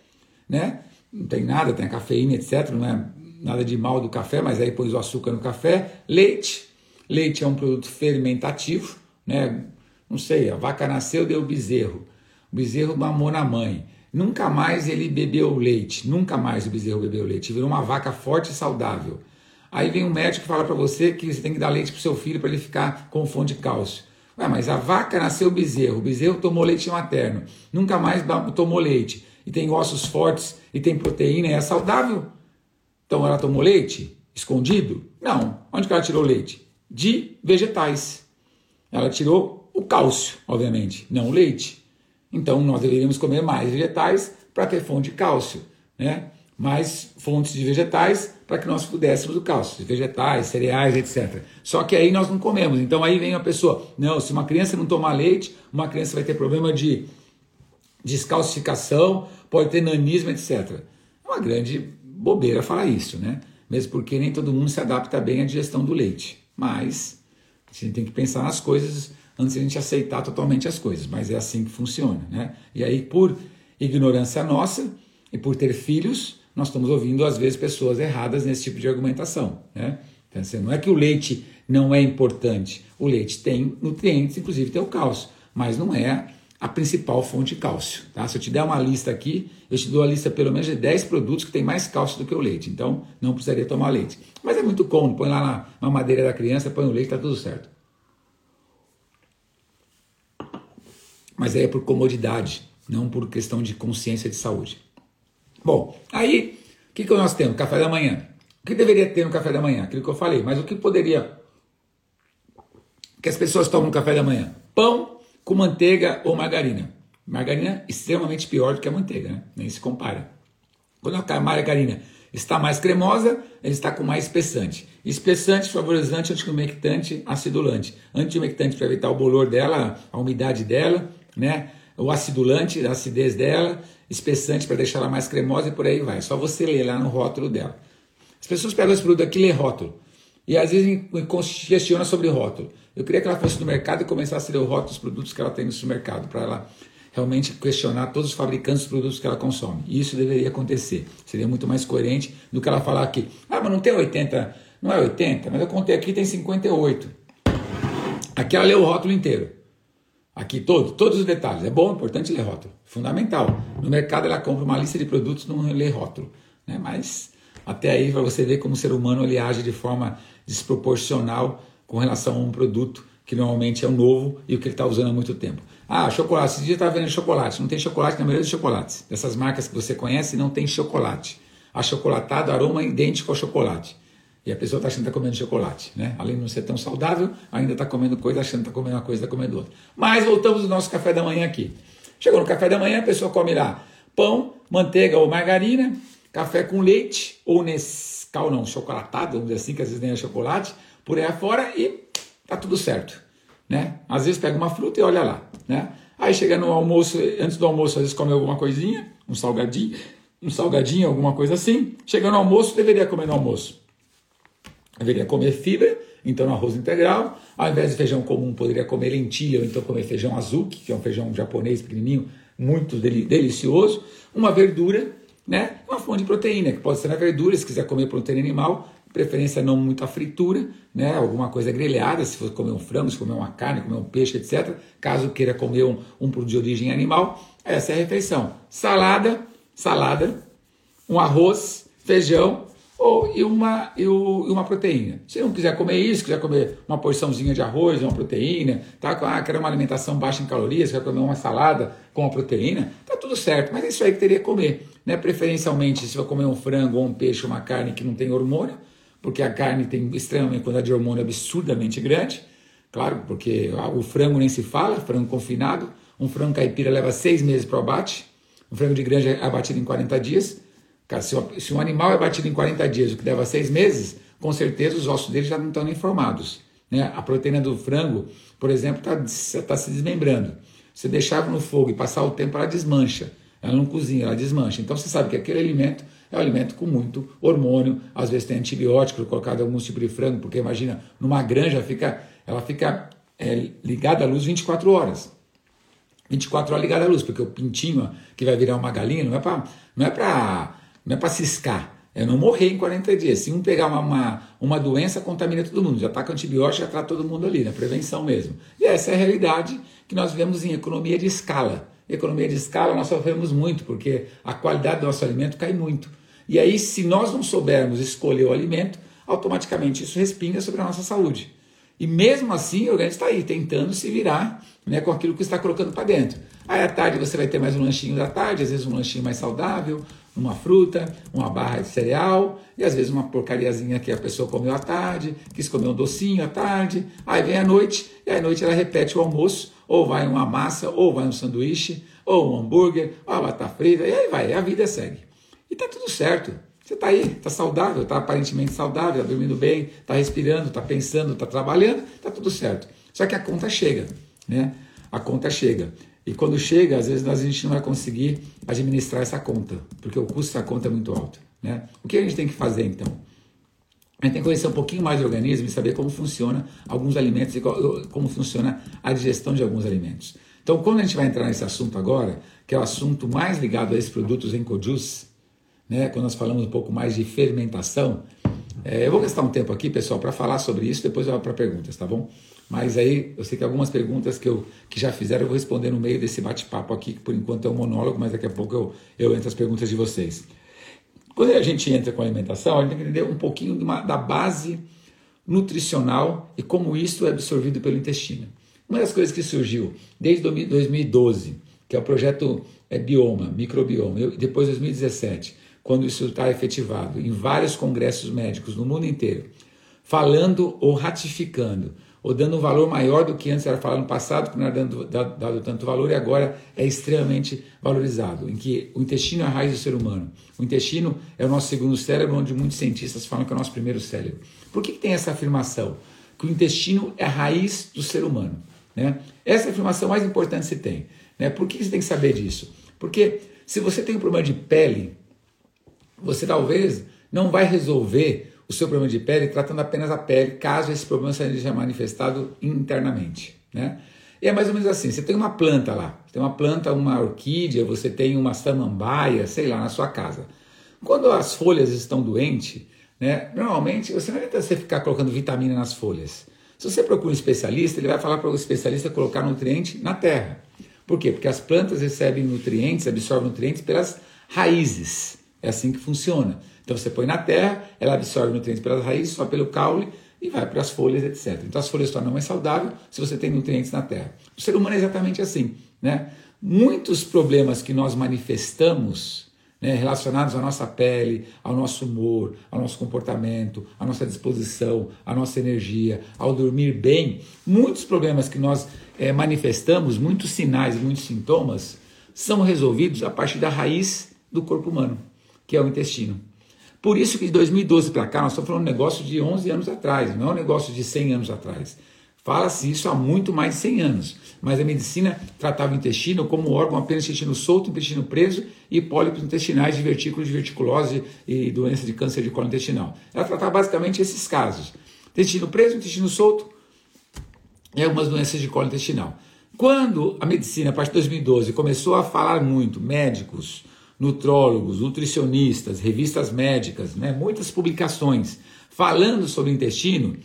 né? Não tem nada, tem cafeína, etc. Não é nada de mal do café, mas aí pôs o açúcar no café. Leite. Leite é um produto fermentativo, né? Não sei, a vaca nasceu, deu bezerro. O bezerro mamou na mãe. Nunca mais ele bebeu leite, nunca mais o bezerro bebeu leite. Virou uma vaca forte e saudável. Aí vem um médico que fala para você que você tem que dar leite para seu filho para ele ficar com fonte de cálcio. Ué, mas a vaca nasceu bezerro, o bezerro tomou leite materno, nunca mais tomou leite, e tem ossos fortes, e tem proteína, e é saudável. Então ela tomou leite escondido? Não. Onde que ela tirou leite? De vegetais. Ela tirou o cálcio, obviamente, não o leite. Então nós deveríamos comer mais vegetais para ter fonte de cálcio, né? Mais fontes de vegetais para que nós pudéssemos o cálcio, vegetais, cereais, etc. Só que aí nós não comemos. Então aí vem a pessoa, não, se uma criança não tomar leite, uma criança vai ter problema de descalcificação, pode ter nanismo, etc. É uma grande bobeira falar isso, né? Mesmo porque nem todo mundo se adapta bem à digestão do leite. Mas a gente tem que pensar nas coisas antes de a gente aceitar totalmente as coisas. Mas é assim que funciona, né? E aí, por ignorância nossa e por ter filhos, nós estamos ouvindo às vezes pessoas erradas nesse tipo de argumentação. Né? Então, assim, não é que o leite não é importante. O leite tem nutrientes, inclusive tem o cálcio, mas não é a principal fonte de cálcio. Tá? Se eu te der uma lista aqui, eu te dou a lista pelo menos de 10 produtos que tem mais cálcio do que o leite. Então não precisaria tomar leite. Mas é muito cômodo, põe lá na mamadeira da criança, põe o leite, está tudo certo. Mas aí é por comodidade, não por questão de consciência de saúde. Bom, aí o que, que nós temos? Café da manhã. O que deveria ter no café da manhã? Aquilo que eu falei, mas o que poderia. que as pessoas tomam no café da manhã? Pão com manteiga ou margarina. Margarina extremamente pior do que a manteiga, né? nem se compara. Quando a margarina está mais cremosa, ele está com mais espessante. Espessante, favorizante, antiumectante, acidulante. Antiumectante para evitar o bolor dela, a umidade dela, né? o acidulante, a acidez dela, espessante para deixar ela mais cremosa e por aí vai. Só você ler lá no rótulo dela. As pessoas pegam esse produto aqui e lê rótulo. E às vezes questiona sobre rótulo. Eu queria que ela fosse no mercado e começasse a ler o rótulo dos produtos que ela tem no supermercado, para ela realmente questionar todos os fabricantes dos produtos que ela consome. E isso deveria acontecer. Seria muito mais coerente do que ela falar aqui. Ah, mas não tem 80, não é 80, mas eu contei aqui tem 58. Aqui ela leu o rótulo inteiro. Aqui todo, todos os detalhes. É bom, é importante ler rótulo. Fundamental. No mercado ela compra uma lista de produtos, não lê rótulo. Né? Mas até aí para você ver como o ser humano ele age de forma desproporcional com relação a um produto que normalmente é o novo e o que ele está usando há muito tempo. Ah, chocolate. Esse dia estava vendo chocolate. Não tem chocolate na maioria dos chocolates. Dessas marcas que você conhece, não tem chocolate. Achocolatado, aroma idêntico ao chocolate. E a pessoa está achando que está comendo chocolate, né? Além de não ser tão saudável, ainda está comendo coisa, achando que está comendo uma coisa, está comendo outra. Mas voltamos ao nosso café da manhã aqui. Chegou no café da manhã, a pessoa come lá pão, manteiga ou margarina, café com leite, ou Nescau não, chocolatado, vamos dizer assim, que às vezes nem é chocolate, por aí afora e tá tudo certo, né? Às vezes pega uma fruta e olha lá, né? Aí chega no almoço, antes do almoço, às vezes come alguma coisinha, um salgadinho, um salgadinho, alguma coisa assim. Chega no almoço, deveria comer no almoço deveria comer fibra, então no arroz integral. Ao invés de feijão comum, poderia comer lentilha, ou então comer feijão azuki, que é um feijão japonês pequenininho, muito delicioso. Uma verdura, né? Uma fonte de proteína, que pode ser na verdura, se quiser comer proteína animal, preferência não muita fritura, né? Alguma coisa grelhada, se for comer um frango, se comer uma carne, comer um peixe, etc. Caso queira comer um, um produto de origem animal, essa é a refeição. Salada, salada, um arroz, feijão, ou e uma, e uma proteína. Se não quiser comer isso, quiser comer uma porçãozinha de arroz, uma proteína, tá? ah, quer uma alimentação baixa em calorias, quer comer uma salada com uma proteína, tá tudo certo, mas é isso aí que teria que comer. Né? Preferencialmente, se vai comer um frango ou um peixe, uma carne que não tem hormônio, porque a carne tem extremamente quantidade de hormônio absurdamente grande, claro, porque o frango nem se fala, frango confinado, um frango caipira leva seis meses para o abate, um frango de granja é abatido em 40 dias, Cara, se, se um animal é batido em 40 dias, o que leva seis meses, com certeza os ossos dele já não estão nem formados. Né? A proteína do frango, por exemplo, está tá se desmembrando. Você deixava no fogo e passar o tempo, ela desmancha. Ela não cozinha, ela desmancha. Então você sabe que aquele alimento é um alimento com muito hormônio, às vezes tem antibiótico colocado em alguns tipos de frango, porque imagina, numa granja fica, ela fica é, ligada à luz 24 horas. 24 horas ligada à luz, porque o pintinho que vai virar uma galinha não é para não é para não é para ciscar, é não morrer em 40 dias. Se um pegar uma, uma, uma doença, contamina todo mundo. Já está com antibiótico, já trata todo mundo ali, na prevenção mesmo. E essa é a realidade que nós vemos em economia de escala. Economia de escala nós sofremos muito, porque a qualidade do nosso alimento cai muito. E aí, se nós não soubermos escolher o alimento, automaticamente isso respinga sobre a nossa saúde. E mesmo assim, o organismo está aí, tentando se virar né, com aquilo que está colocando para dentro. Aí à tarde você vai ter mais um lanchinho da tarde, às vezes um lanchinho mais saudável, uma fruta, uma barra de cereal, e às vezes uma porcariazinha que a pessoa comeu à tarde, quis comer um docinho à tarde, aí vem a noite, e à noite ela repete o almoço, ou vai uma massa, ou vai um sanduíche, ou um hambúrguer, ou uma batata frita, e aí vai, a vida segue. E tá tudo certo. Você está aí, está saudável, está aparentemente saudável, está dormindo bem, está respirando, está pensando, está trabalhando, está tudo certo. Só que a conta chega, né? A conta chega. E quando chega, às vezes a gente não vai conseguir administrar essa conta, porque o custo da conta é muito alto. Né? O que a gente tem que fazer então? A gente tem que conhecer um pouquinho mais do organismo e saber como funciona alguns alimentos e como funciona a digestão de alguns alimentos. Então, quando a gente vai entrar nesse assunto agora, que é o assunto mais ligado a esses produtos EncoJuice, né, quando nós falamos um pouco mais de fermentação, é, eu vou gastar um tempo aqui, pessoal, para falar sobre isso, depois eu vou para perguntas, tá bom? Mas aí eu sei que algumas perguntas que, eu, que já fizeram eu vou responder no meio desse bate-papo aqui, que por enquanto é um monólogo, mas daqui a pouco eu, eu entro as perguntas de vocês. Quando a gente entra com a alimentação, a gente tem que entender um pouquinho uma, da base nutricional e como isso é absorvido pelo intestino. Uma das coisas que surgiu desde 2012, que é o projeto é, Bioma, Microbioma, e depois 2017, quando isso está efetivado em vários congressos médicos no mundo inteiro, falando ou ratificando ou dando um valor maior do que antes era falado no passado, que não era dando, dado, dado, tanto valor, e agora é extremamente valorizado, em que o intestino é a raiz do ser humano. O intestino é o nosso segundo cérebro, onde muitos cientistas falam que é o nosso primeiro cérebro. Por que, que tem essa afirmação? Que o intestino é a raiz do ser humano. Né? Essa é a afirmação mais importante que você tem. Né? Por que você tem que saber disso? Porque se você tem um problema de pele, você talvez não vai resolver o seu problema de pele tratando apenas a pele, caso esse problema seja manifestado internamente. Né? E é mais ou menos assim: você tem uma planta lá, você tem uma planta, uma orquídea, você tem uma samambaia, sei lá, na sua casa. Quando as folhas estão doentes, né, normalmente você não adianta você ficar colocando vitamina nas folhas. Se você procura um especialista, ele vai falar para o especialista colocar nutriente na terra. Por quê? Porque as plantas recebem nutrientes, absorvem nutrientes pelas raízes. É assim que funciona. Então você põe na terra, ela absorve nutrientes pelas raízes, só pelo caule e vai para as folhas, etc. Então as folhas se tornam mais saudáveis se você tem nutrientes na terra. O ser humano é exatamente assim. Né? Muitos problemas que nós manifestamos né, relacionados à nossa pele, ao nosso humor, ao nosso comportamento, à nossa disposição, à nossa energia, ao dormir bem, muitos problemas que nós é, manifestamos, muitos sinais, muitos sintomas, são resolvidos a partir da raiz do corpo humano, que é o intestino. Por isso que de 2012 para cá, nós estamos falando de um negócio de 11 anos atrás, não é um negócio de 100 anos atrás. Fala-se isso há muito mais de 100 anos, mas a medicina tratava o intestino como órgão apenas intestino solto, intestino preso e pólipos intestinais de vertículos de verticulose e doença de câncer de colo intestinal. Ela tratava basicamente esses casos: intestino preso, intestino solto e algumas doenças de colo intestinal. Quando a medicina, a partir de 2012, começou a falar muito, médicos, nutrólogos, nutricionistas, revistas médicas, né, muitas publicações falando sobre intestino,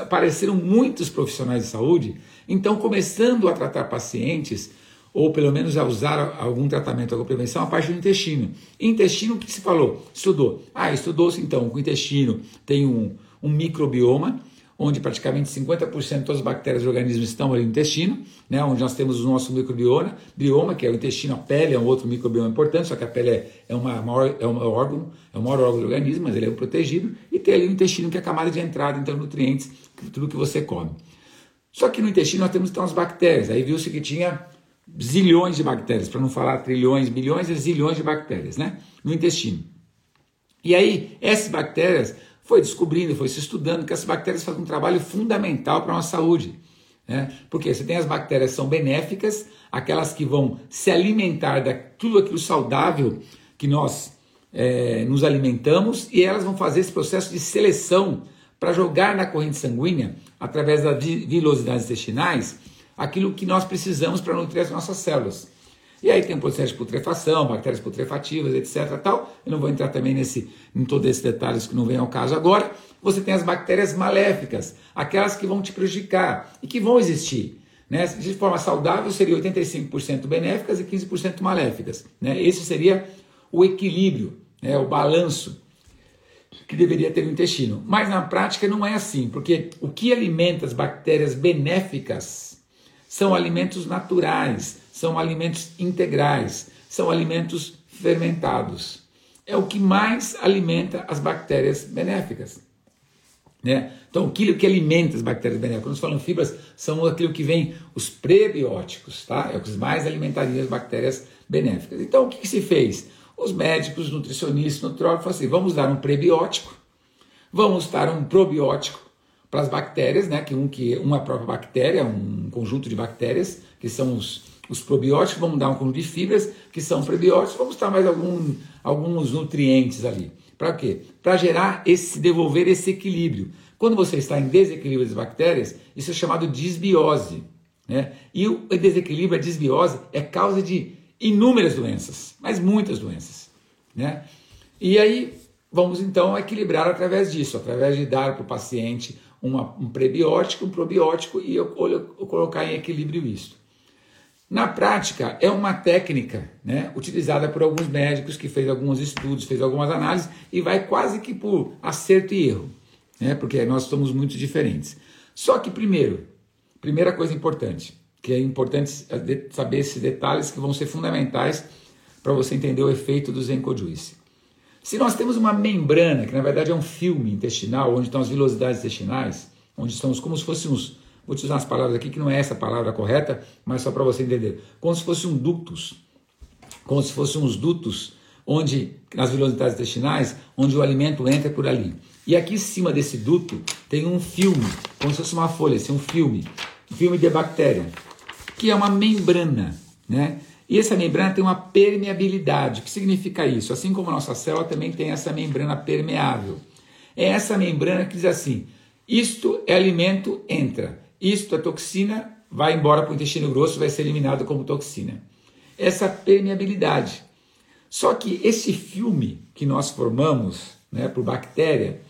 apareceram muitos profissionais de saúde, então começando a tratar pacientes, ou pelo menos a usar algum tratamento, alguma prevenção, a parte do intestino. Intestino, o que se falou? Estudou. Ah, estudou-se então que o intestino tem um, um microbioma, onde praticamente 50% de todas as bactérias do organismo estão ali no intestino, né, onde nós temos o nosso microbioma, bioma, que é o intestino, a pele é um outro microbioma importante, só que a pele é, é, uma maior, é um órgão, é o maior órgão do organismo, mas ele é um protegido, e tem ali o intestino, que é a camada de entrada, então, nutrientes, tudo que você come. Só que no intestino nós temos então as bactérias, aí viu-se que tinha zilhões de bactérias, para não falar trilhões, milhões e zilhões de bactérias, né, no intestino. E aí, essas bactérias foi descobrindo, foi se estudando que as bactérias fazem um trabalho fundamental para a nossa saúde. Né? Porque você tem as bactérias que são benéficas, aquelas que vão se alimentar de tudo aquilo saudável que nós é, nos alimentamos, e elas vão fazer esse processo de seleção para jogar na corrente sanguínea, através das vilosidades intestinais, aquilo que nós precisamos para nutrir as nossas células. E aí tem um processo de putrefação, bactérias putrefativas, etc. Tal. Eu não vou entrar também nesse, em todos esses detalhes que não vem ao caso agora. Você tem as bactérias maléficas, aquelas que vão te prejudicar e que vão existir. Né? De forma saudável, seria 85% benéficas e 15% maléficas. Né? Esse seria o equilíbrio, né? o balanço que deveria ter no intestino. Mas na prática não é assim, porque o que alimenta as bactérias benéficas são alimentos naturais, são alimentos integrais, são alimentos fermentados. É o que mais alimenta as bactérias benéficas. Né? Então, aquilo que alimenta as bactérias benéficas, quando nós falamos fibras, são aquilo que vem os prebióticos, tá? É o que mais alimentaria as bactérias benéficas. Então, o que, que se fez? Os médicos, nutricionistas, nutrólogos falaram assim: vamos dar um prebiótico, vamos dar um probiótico para as bactérias, né? Que um que uma própria bactéria, um conjunto de bactérias, que são os, os probióticos, vamos dar um conjunto de fibras, que são prebióticos, vamos dar mais algum, alguns nutrientes ali. Para quê? Para gerar esse, devolver esse equilíbrio. Quando você está em desequilíbrio das bactérias, isso é chamado disbiose. Né? E o desequilíbrio, a disbiose, é causa de inúmeras doenças, mas muitas doenças. Né? E aí vamos então equilibrar através disso, através de dar para o paciente uma, um prebiótico, um probiótico e eu, eu, eu colocar em equilíbrio isso. Na prática, é uma técnica né, utilizada por alguns médicos que fez alguns estudos, fez algumas análises e vai quase que por acerto e erro, né, porque nós somos muito diferentes. Só que, primeiro, primeira coisa importante, que é importante saber esses detalhes que vão ser fundamentais para você entender o efeito do Zenkojuice. Se nós temos uma membrana, que na verdade é um filme intestinal, onde estão as vilosidades intestinais, onde estão como se fossem uns Vou te usar umas palavras aqui que não é essa palavra correta, mas só para você entender. Como se fosse um ductus, como se fossem uns dutos, onde nas velocidades intestinais, onde o alimento entra por ali. E aqui em cima desse duto tem um filme, como se fosse uma folha, assim, um filme, um filme de bactéria, que é uma membrana, né? E essa membrana tem uma permeabilidade. O que significa isso? Assim como a nossa célula também tem essa membrana permeável. É essa membrana que diz assim: isto é alimento, entra. Isto, a toxina, vai embora para o intestino grosso, vai ser eliminado como toxina. Essa permeabilidade. Só que esse filme que nós formamos né, por bactéria,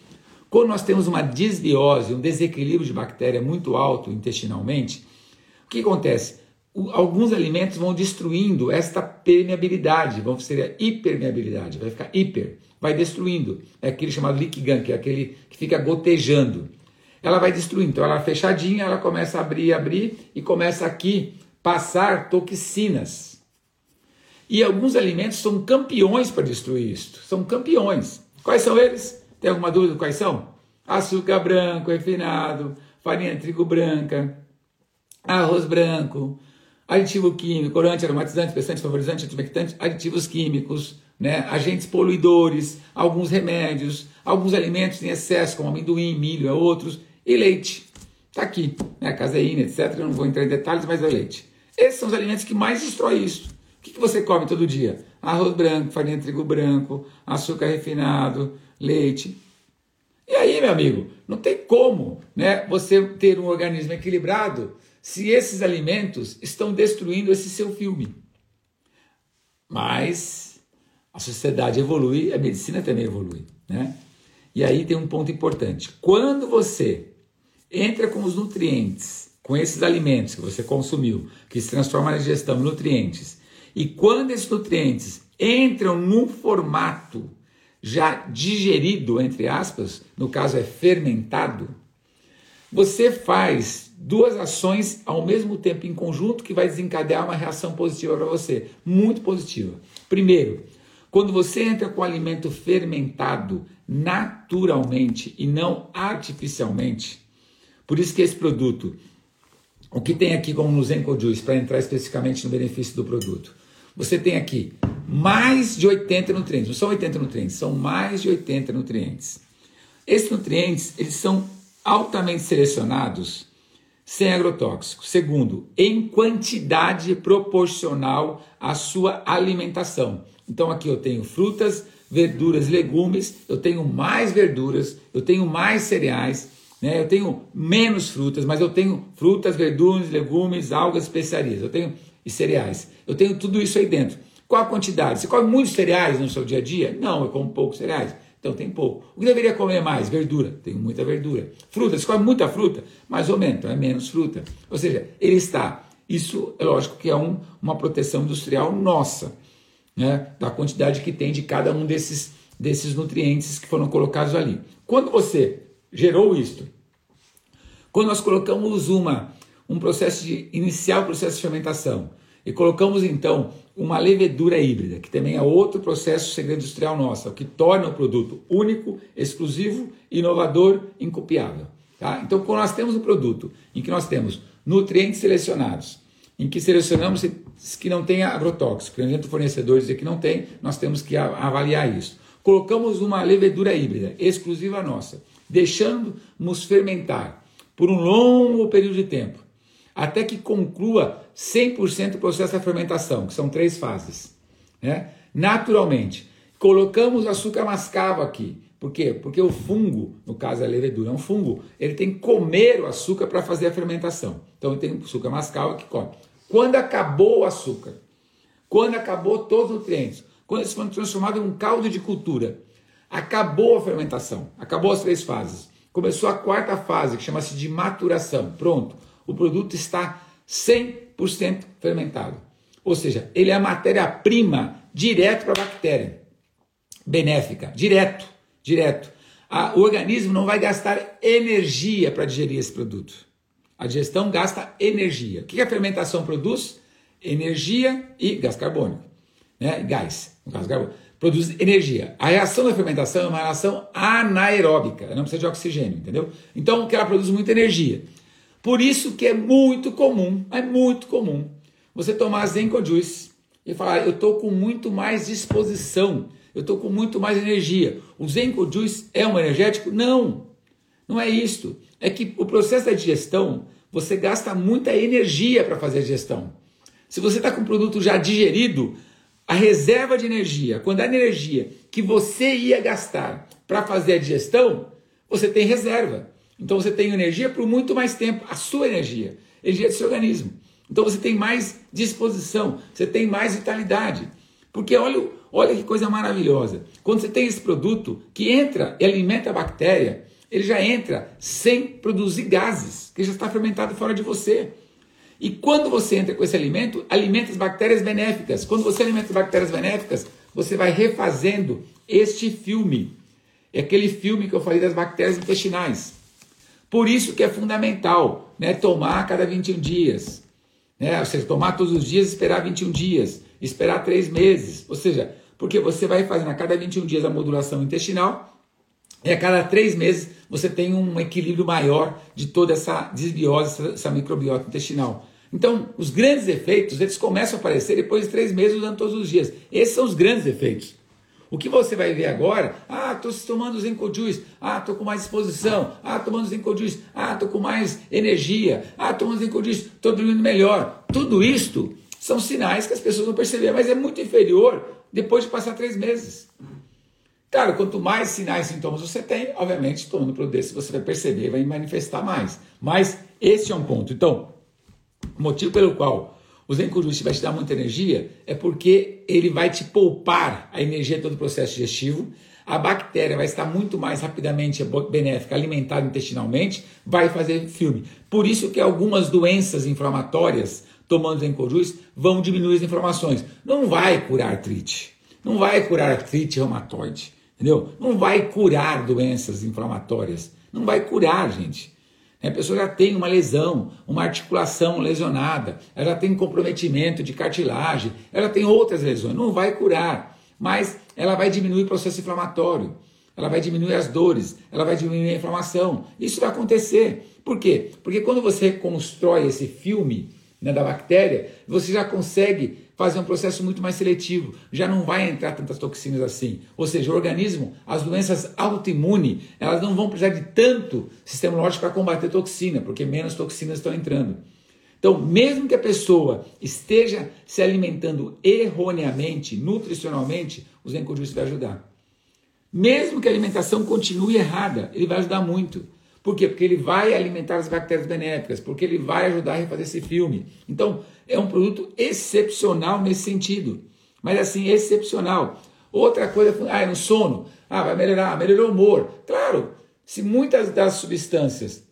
quando nós temos uma desbiose, um desequilíbrio de bactéria muito alto intestinalmente, o que acontece? O, alguns alimentos vão destruindo esta permeabilidade, vão ser a hipermeabilidade, vai ficar hiper, vai destruindo. É aquele chamado gun, que é aquele que fica gotejando ela vai destruir. Então ela é fechadinha, ela começa a abrir, abrir e começa aqui passar toxinas. E alguns alimentos são campeões para destruir isso. São campeões. Quais são eles? Tem alguma dúvida quais são? Açúcar branco, refinado, farinha de trigo branca, arroz branco, aditivo químico, corante, aromatizante, espessante, favorizante, antibactante, aditivos químicos, né? agentes poluidores, alguns remédios, alguns alimentos em excesso, como amendoim, milho, e outros, e leite. Está aqui, né? caseína, etc. Eu não vou entrar em detalhes, mas é leite. Esses são os alimentos que mais destroem isso. O que, que você come todo dia? Arroz branco, farinha de trigo branco, açúcar refinado, leite. E aí, meu amigo, não tem como né, você ter um organismo equilibrado se esses alimentos estão destruindo esse seu filme. Mas a sociedade evolui, a medicina também evolui. Né? E aí tem um ponto importante. Quando você entra com os nutrientes, com esses alimentos que você consumiu, que se transformam na digestão em nutrientes, e quando esses nutrientes entram num formato já digerido, entre aspas, no caso é fermentado, você faz duas ações ao mesmo tempo em conjunto que vai desencadear uma reação positiva para você, muito positiva. Primeiro, quando você entra com alimento fermentado naturalmente e não artificialmente, por isso que esse produto, o que tem aqui como no Zenco Juice, para entrar especificamente no benefício do produto, você tem aqui mais de 80 nutrientes, não são 80 nutrientes, são mais de 80 nutrientes. Esses nutrientes, eles são altamente selecionados sem agrotóxico. Segundo, em quantidade proporcional à sua alimentação. Então aqui eu tenho frutas, verduras, legumes, eu tenho mais verduras, eu tenho mais cereais, né? Eu tenho menos frutas, mas eu tenho frutas, verduras, legumes, algas, especiarias. Eu tenho e cereais. Eu tenho tudo isso aí dentro. Qual a quantidade? Você come muitos cereais no seu dia a dia? Não, eu como poucos cereais. Então tem pouco. O que deveria comer mais? Verdura. Tenho muita verdura. Fruta. Você come muita fruta? Mais ou menos. Então é menos fruta. Ou seja, ele está. Isso é lógico que é um, uma proteção industrial nossa, né? da quantidade que tem de cada um desses, desses nutrientes que foram colocados ali. Quando você gerou isto, quando nós colocamos uma, um processo de iniciar o processo de fermentação e colocamos então uma levedura híbrida, que também é outro processo segredo industrial nosso, que torna o produto único, exclusivo, inovador, incopiável. Tá? Então, quando nós temos um produto em que nós temos nutrientes selecionados, em que selecionamos que não tem agrotóxico, que o fornecedor dizer que não tem, nós temos que avaliar isso. Colocamos uma levedura híbrida, exclusiva nossa, deixando-nos fermentar por um longo período de tempo, até que conclua 100% o processo da fermentação, que são três fases. Né? Naturalmente, colocamos açúcar mascavo aqui. Por quê? Porque o fungo, no caso a levedura, é um fungo, ele tem que comer o açúcar para fazer a fermentação. Então tem açúcar mascavo que come. Quando acabou o açúcar, quando acabou todos os nutrientes, quando eles foram transformados em um caldo de cultura, acabou a fermentação, acabou as três fases. Começou a quarta fase, que chama-se de maturação. Pronto, o produto está 100% fermentado. Ou seja, ele é a matéria-prima direto para a bactéria. Benéfica, direto, direto. o organismo não vai gastar energia para digerir esse produto. A digestão gasta energia. O que a fermentação produz? Energia e gás carbônico. Né? Gás, gás carbônico. Produz energia. A reação da fermentação é uma reação anaeróbica, ela não precisa de oxigênio, entendeu? Então, que ela produz muita energia. Por isso que é muito comum, é muito comum, você tomar Zenko Juice e falar, eu estou com muito mais disposição, eu estou com muito mais energia. O Zenko Juice é um energético? Não, não é isto. É que o processo da digestão, você gasta muita energia para fazer a digestão. Se você está com o produto já digerido, a reserva de energia, quando a energia que você ia gastar para fazer a digestão, você tem reserva. Então você tem energia por muito mais tempo, a sua energia, energia do seu organismo. Então você tem mais disposição, você tem mais vitalidade. Porque olha, olha que coisa maravilhosa. Quando você tem esse produto que entra e alimenta a bactéria, ele já entra sem produzir gases, que já está fermentado fora de você. E quando você entra com esse alimento, alimenta as bactérias benéficas. Quando você alimenta as bactérias benéficas, você vai refazendo este filme. É aquele filme que eu falei das bactérias intestinais. Por isso que é fundamental né, tomar a cada 21 dias. Né? Ou seja, tomar todos os dias esperar 21 dias. Esperar 3 meses. Ou seja, porque você vai fazendo a cada 21 dias a modulação intestinal e a cada 3 meses você tem um equilíbrio maior de toda essa desbiose, essa microbiota intestinal. Então, os grandes efeitos, eles começam a aparecer depois de três meses usando todos os dias. Esses são os grandes efeitos. O que você vai ver agora, ah, estou tomando Zenco Juice, ah, estou com mais disposição, ah, tomando Zenco Juice, ah, estou com mais energia, ah, tomando Zenco Juice, estou dormindo melhor. Tudo isto são sinais que as pessoas vão perceber, mas é muito inferior depois de passar três meses. Claro, quanto mais sinais e sintomas você tem, obviamente, tomando produto desse, você vai perceber, vai manifestar mais. Mas esse é um ponto. Então, o motivo pelo qual o Zen vai te dar muita energia é porque ele vai te poupar a energia todo o processo digestivo. A bactéria vai estar muito mais rapidamente benéfica, alimentada intestinalmente, vai fazer filme. Por isso que algumas doenças inflamatórias, tomando Zen vão diminuir as inflamações. Não vai curar artrite, não vai curar artrite reumatoide, entendeu? Não vai curar doenças inflamatórias, não vai curar, gente. A pessoa já tem uma lesão, uma articulação lesionada, ela tem comprometimento de cartilagem, ela tem outras lesões, não vai curar, mas ela vai diminuir o processo inflamatório, ela vai diminuir as dores, ela vai diminuir a inflamação. Isso vai acontecer. Por quê? Porque quando você constrói esse filme né, da bactéria, você já consegue fazer um processo muito mais seletivo, já não vai entrar tantas toxinas assim. Ou seja, o organismo, as doenças autoimunes, elas não vão precisar de tanto sistema lógico para combater toxina, porque menos toxinas estão entrando. Então, mesmo que a pessoa esteja se alimentando erroneamente, nutricionalmente, o Zen Juice vai ajudar. Mesmo que a alimentação continue errada, ele vai ajudar muito. Por quê? Porque ele vai alimentar as bactérias benéficas, porque ele vai ajudar a refazer esse filme. Então, é um produto excepcional nesse sentido. Mas assim, excepcional. Outra coisa, ah, é no sono. Ah, vai melhorar, melhorou o humor. Claro, se muitas das substâncias,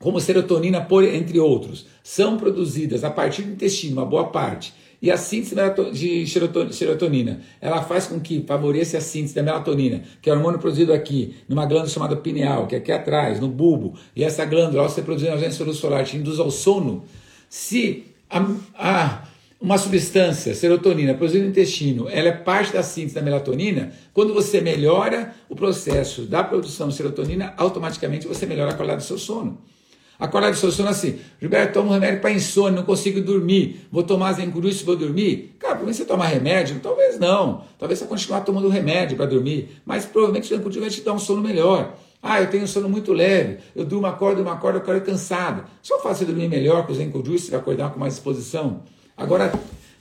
como serotonina, entre outros, são produzidas a partir do intestino, uma boa parte, e a síntese de serotonina, ela faz com que favoreça a síntese da melatonina, que é o hormônio produzido aqui, numa glândula chamada pineal, que é aqui atrás, no bulbo, e essa glândula, ao ser produzida na agência solar, te induz ao sono. Se a, a, uma substância, serotonina, produzida no intestino, ela é parte da síntese da melatonina, quando você melhora o processo da produção de serotonina, automaticamente você melhora a qualidade do seu sono. Acordar de seu sono assim, Gilberto, toma um remédio para insônia, não consigo dormir, vou tomar Zencurus e vou dormir. Cara, por você tomar remédio? Talvez não. Talvez você continuar tomando remédio para dormir, mas provavelmente o Zencurus vai te dar um sono melhor. Ah, eu tenho um sono muito leve, eu durmo, acordo, uma acordo, acordo cansado. Só faço você dormir melhor com o Zencurus, você vai acordar com mais disposição. Agora,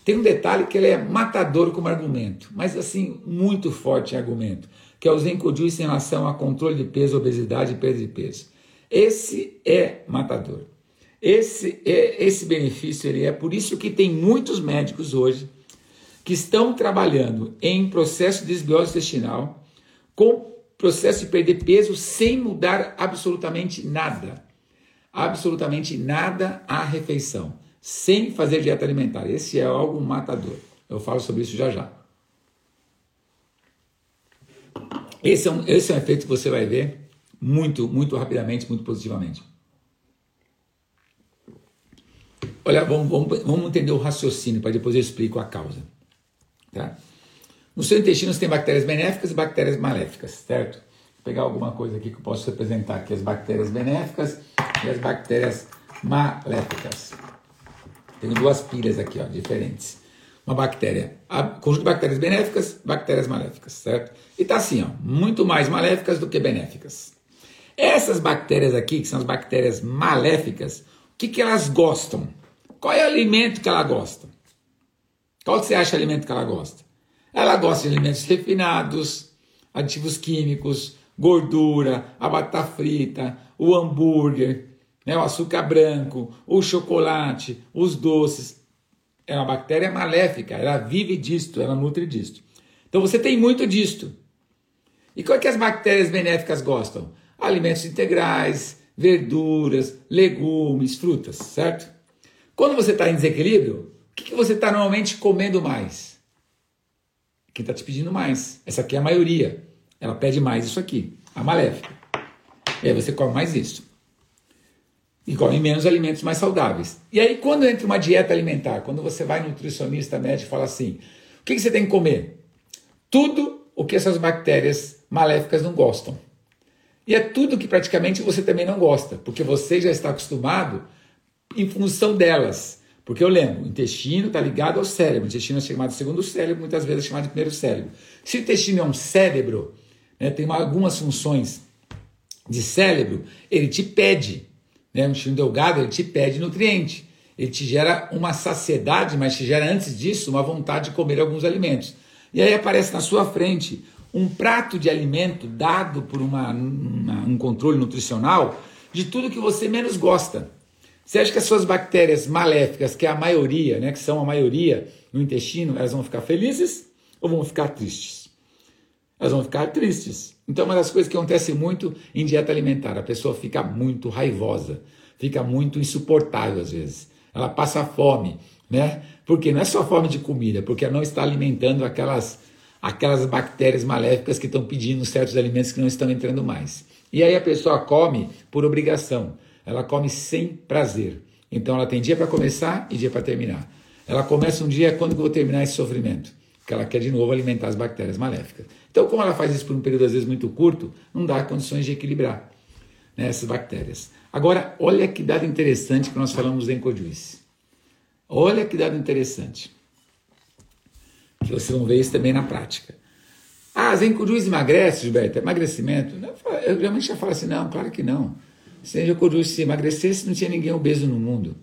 tem um detalhe que ele é matador como argumento, mas assim, muito forte argumento, que é o Zencurus em relação a controle de peso, obesidade e perda de peso. Esse é matador. Esse é esse benefício ele é por isso que tem muitos médicos hoje que estão trabalhando em processo de desbiose intestinal com processo de perder peso sem mudar absolutamente nada. Absolutamente nada à refeição, sem fazer dieta alimentar. Esse é algo matador. Eu falo sobre isso já já. Esse é um, esse é um efeito que você vai ver muito, muito rapidamente, muito positivamente. Olha, vamos, vamos, vamos entender o raciocínio para depois eu explico a causa. Tá? No seu intestino você tem bactérias benéficas e bactérias maléficas, certo? Vou pegar alguma coisa aqui que eu posso representar aqui, as bactérias benéficas e as bactérias maléficas. Tenho duas pilhas aqui, ó, diferentes. Uma bactéria, a conjunto de bactérias benéficas, bactérias maléficas, certo? E tá assim, ó, muito mais maléficas do que benéficas. Essas bactérias aqui, que são as bactérias maléficas, o que, que elas gostam? Qual é o alimento que ela gosta? Qual você acha o alimento que ela gosta? Ela gosta de alimentos refinados, aditivos químicos, gordura, a batata frita, o hambúrguer, né, o açúcar branco, o chocolate, os doces. É uma bactéria maléfica, ela vive disto, ela nutre disto. Então você tem muito disto. E qual é que as bactérias benéficas gostam? Alimentos integrais, verduras, legumes, frutas, certo? Quando você está em desequilíbrio, o que, que você está normalmente comendo mais? Quem está te pedindo mais? Essa aqui é a maioria. Ela pede mais isso aqui, a maléfica. E aí você come mais isso. E come menos alimentos mais saudáveis. E aí, quando entra uma dieta alimentar, quando você vai no nutricionista médico e fala assim: o que, que você tem que comer? Tudo o que essas bactérias maléficas não gostam. E é tudo que praticamente você também não gosta, porque você já está acostumado em função delas. Porque eu lembro, o intestino está ligado ao cérebro. O intestino é chamado de segundo cérebro, muitas vezes é chamado de primeiro cérebro. Se o intestino é um cérebro, né, tem algumas funções de cérebro, ele te pede. Né, intestino delgado, ele te pede nutriente. Ele te gera uma saciedade, mas te gera antes disso uma vontade de comer alguns alimentos. E aí aparece na sua frente um prato de alimento dado por uma, uma, um controle nutricional de tudo que você menos gosta. Você acha que as suas bactérias maléficas, que é a maioria, né, que são a maioria no intestino, elas vão ficar felizes ou vão ficar tristes? Elas vão ficar tristes. Então, uma das coisas que acontece muito em dieta alimentar, a pessoa fica muito raivosa, fica muito insuportável às vezes. Ela passa fome, né? Porque não é só fome de comida, porque ela não está alimentando aquelas aquelas bactérias maléficas que estão pedindo certos alimentos que não estão entrando mais. E aí a pessoa come por obrigação, ela come sem prazer. Então ela tem dia para começar e dia para terminar. Ela começa um dia quando eu vou terminar esse sofrimento, que ela quer de novo alimentar as bactérias maléficas. Então, como ela faz isso por um período às vezes muito curto, não dá condições de equilibrar né, essas bactérias. Agora, olha que dado interessante que nós falamos em Cojuice. Olha que dado interessante que vocês vão ver isso também na prática. Ah, Zencurus emagrece, Gilberto? Emagrecimento? Eu geralmente já falo assim, não, claro que não. Se Zencurus se emagrecesse, não tinha ninguém obeso no mundo.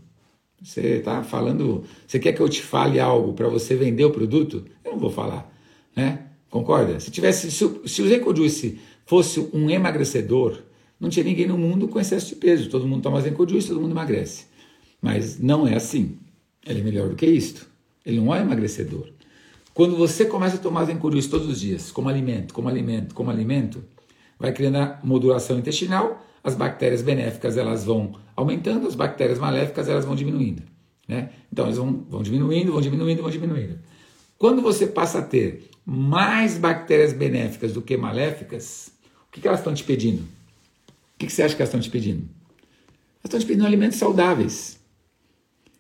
Você está falando, você quer que eu te fale algo para você vender o produto? Eu não vou falar, né? Concorda? Se tivesse, se, se o Zencurus fosse um emagrecedor, não tinha ninguém no mundo com excesso de peso. Todo mundo toma Zenko Juice, todo mundo emagrece. Mas não é assim. Ele é melhor do que isto. Ele não é emagrecedor. Quando você começa a tomar Juice todos os dias, como alimento, como alimento, como alimento, vai criando a modulação intestinal, as bactérias benéficas elas vão aumentando, as bactérias maléficas elas vão diminuindo. Né? Então elas vão, vão diminuindo, vão diminuindo, vão diminuindo. Quando você passa a ter mais bactérias benéficas do que maléficas, o que, que elas estão te pedindo? O que, que você acha que elas estão te pedindo? Elas estão te pedindo alimentos saudáveis.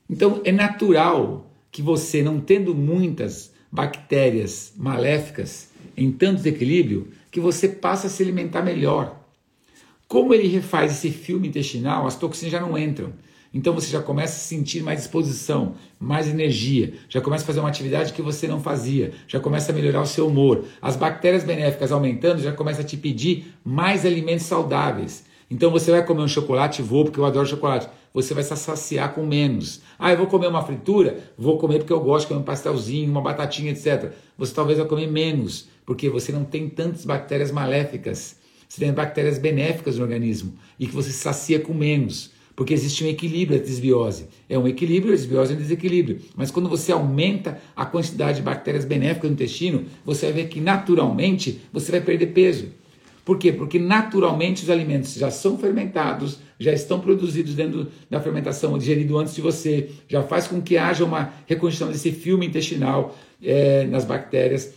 Então é natural que você, não tendo muitas bactérias maléficas em tanto desequilíbrio, que você passe a se alimentar melhor. Como ele refaz esse filme intestinal, as toxinas já não entram. Então você já começa a sentir mais disposição, mais energia, já começa a fazer uma atividade que você não fazia, já começa a melhorar o seu humor. As bactérias benéficas aumentando já começa a te pedir mais alimentos saudáveis. Então você vai comer um chocolate, vou porque eu adoro chocolate. Você vai se saciar com menos. Ah, eu vou comer uma fritura? Vou comer porque eu gosto comer um pastelzinho, uma batatinha, etc. Você talvez vai comer menos, porque você não tem tantas bactérias maléficas. Você tem bactérias benéficas no organismo e que você se sacia com menos porque existe um equilíbrio a desbiose. É um equilíbrio, a desbiose é um desequilíbrio. Mas quando você aumenta a quantidade de bactérias benéficas no intestino, você vai ver que naturalmente você vai perder peso. Por quê? Porque naturalmente os alimentos já são fermentados, já estão produzidos dentro da fermentação, digerido antes de você, já faz com que haja uma reconstrução desse filme intestinal é, nas bactérias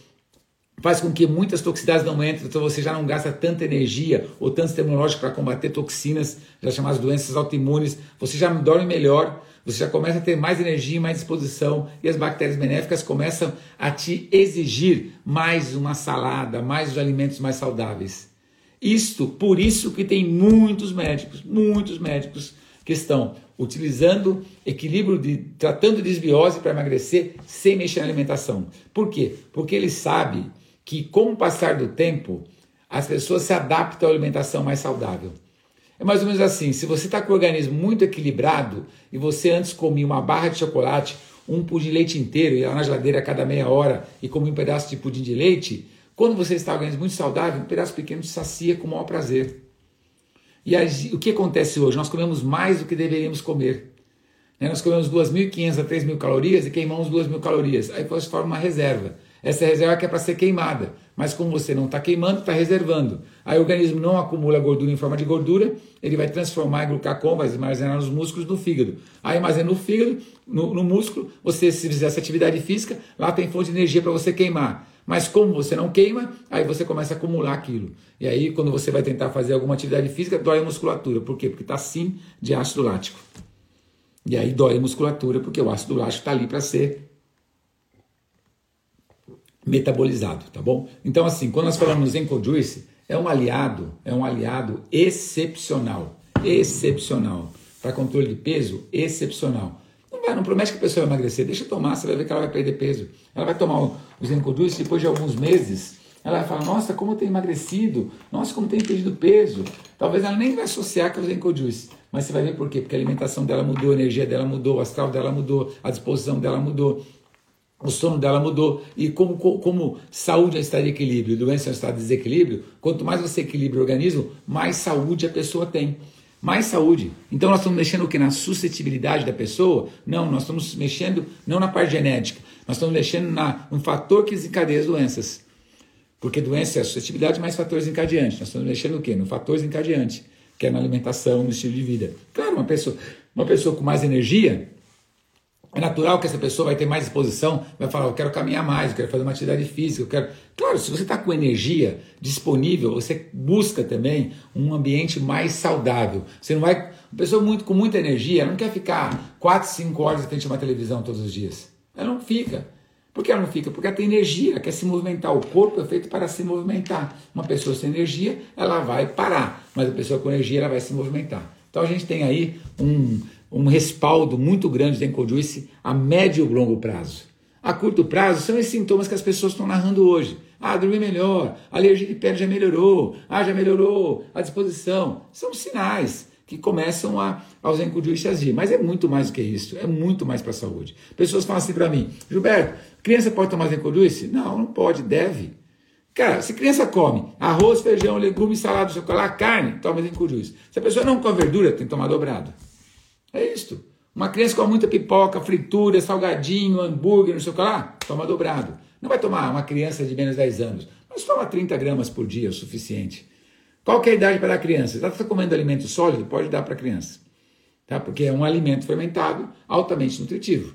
faz com que muitas toxicidades não entrem, então você já não gasta tanta energia ou tanto termonológico para combater toxinas, já chamadas doenças autoimunes, você já dorme melhor, você já começa a ter mais energia, mais disposição e as bactérias benéficas começam a te exigir mais uma salada, mais os alimentos mais saudáveis. Isto, por isso que tem muitos médicos, muitos médicos que estão utilizando equilíbrio de tratando de desbiose para emagrecer sem mexer na alimentação. Por quê? Porque ele sabe que, com o passar do tempo, as pessoas se adaptam à alimentação mais saudável. É mais ou menos assim: se você está com o organismo muito equilibrado e você antes comia uma barra de chocolate, um pudim de leite inteiro, ia lá na geladeira a cada meia hora e comia um pedaço de pudim de leite, quando você está organismo muito saudável, um pedaço pequeno te sacia com o maior prazer. E o que acontece hoje? Nós comemos mais do que deveríamos comer. Né? Nós comemos 2.500 a 3.000 calorias e queimamos 2.000 calorias. Aí você forma uma reserva. Essa reserva que é para ser queimada, mas como você não está queimando, está reservando. Aí o organismo não acumula gordura em forma de gordura, ele vai transformar em glucagón, vai armazenar nos músculos no fígado. Aí armazena no fígado, no, no músculo, você se fizer essa atividade física, lá tem fonte de energia para você queimar. Mas como você não queima, aí você começa a acumular aquilo. E aí, quando você vai tentar fazer alguma atividade física, dói a musculatura. Por quê? Porque está sim de ácido lático. E aí dói a musculatura, porque o ácido lático está ali para ser metabolizado, tá bom? Então, assim, quando nós falamos em Juice, é um aliado, é um aliado excepcional, excepcional. Para controle de peso, excepcional. Não, vai, não promete que a pessoa vai emagrecer, deixa tomar, você vai ver que ela vai perder peso. Ela vai tomar o, Juice depois de alguns meses, ela vai falar, nossa, como eu tenho emagrecido, nossa, como eu tenho perdido peso. Talvez ela nem vai associar com o Zenko Juice, mas você vai ver por quê? Porque a alimentação dela mudou, a energia dela mudou, o astral dela mudou, a disposição dela mudou o sono dela mudou. E como, como saúde é estar em equilíbrio, doença é um estado de desequilíbrio, quanto mais você equilibra o organismo, mais saúde a pessoa tem. Mais saúde. Então nós estamos mexendo o que? Na suscetibilidade da pessoa? Não, nós estamos mexendo não na parte genética, nós estamos mexendo na, no fator que desencadeia as doenças. Porque doença é suscetibilidade mais fatores encadeantes. Nós estamos mexendo o quê? No fator desencadeante, que é na alimentação, no estilo de vida. Claro, uma pessoa, uma pessoa com mais energia, é natural que essa pessoa vai ter mais disposição, vai falar, eu quero caminhar mais, eu quero fazer uma atividade física, eu quero. Claro, se você está com energia disponível, você busca também um ambiente mais saudável. Você não vai. Uma pessoa muito, com muita energia não quer ficar 4, 5 horas em frente a uma televisão todos os dias. Ela não fica. Por que ela não fica? Porque ela tem energia, ela quer se movimentar. O corpo é feito para se movimentar. Uma pessoa sem energia, ela vai parar, mas a pessoa com energia, ela vai se movimentar. Então a gente tem aí um um respaldo muito grande da Encojuice a médio e longo prazo. A curto prazo são esses sintomas que as pessoas estão narrando hoje. Ah, dormir melhor, a alergia de pele já melhorou, ah, já melhorou, a disposição. São sinais que começam a, aos Encojuice agir. Mas é muito mais do que isso, é muito mais para a saúde. Pessoas falam assim para mim, Gilberto, criança pode tomar Encojuice? Não, não pode, deve. Cara, se criança come arroz, feijão, legumes, salada, chocolate, carne, toma Juice. Se a pessoa não come verdura, tem que tomar dobrado. É isto. Uma criança com muita pipoca, fritura, salgadinho, hambúrguer, não sei o que lá, toma dobrado. Não vai tomar uma criança de menos de 10 anos, mas toma 30 gramas por dia, é o suficiente. Qual é a idade para dar criança? Está comendo alimento sólido? Pode dar para a criança. Tá? Porque é um alimento fermentado altamente nutritivo.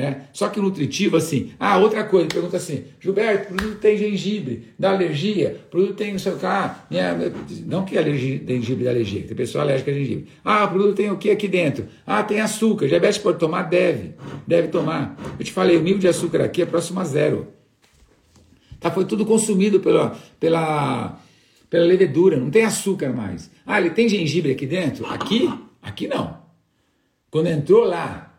Né? Só que nutritivo, assim. Ah, outra coisa, pergunta assim: Gilberto, o produto tem gengibre, dá alergia, o produto tem não sei o que. Ah, minha, não que alergia, gengibre dá alergia, tem pessoa alérgica a gengibre. Ah, o produto tem o que aqui dentro? Ah, tem açúcar. Diabetes pode tomar? Deve. Deve tomar. Eu te falei, o nível de açúcar aqui é próximo a zero. Tá, foi tudo consumido pela, pela, pela levedura, não tem açúcar mais. Ah, ele tem gengibre aqui dentro? Aqui? Aqui não. Quando entrou lá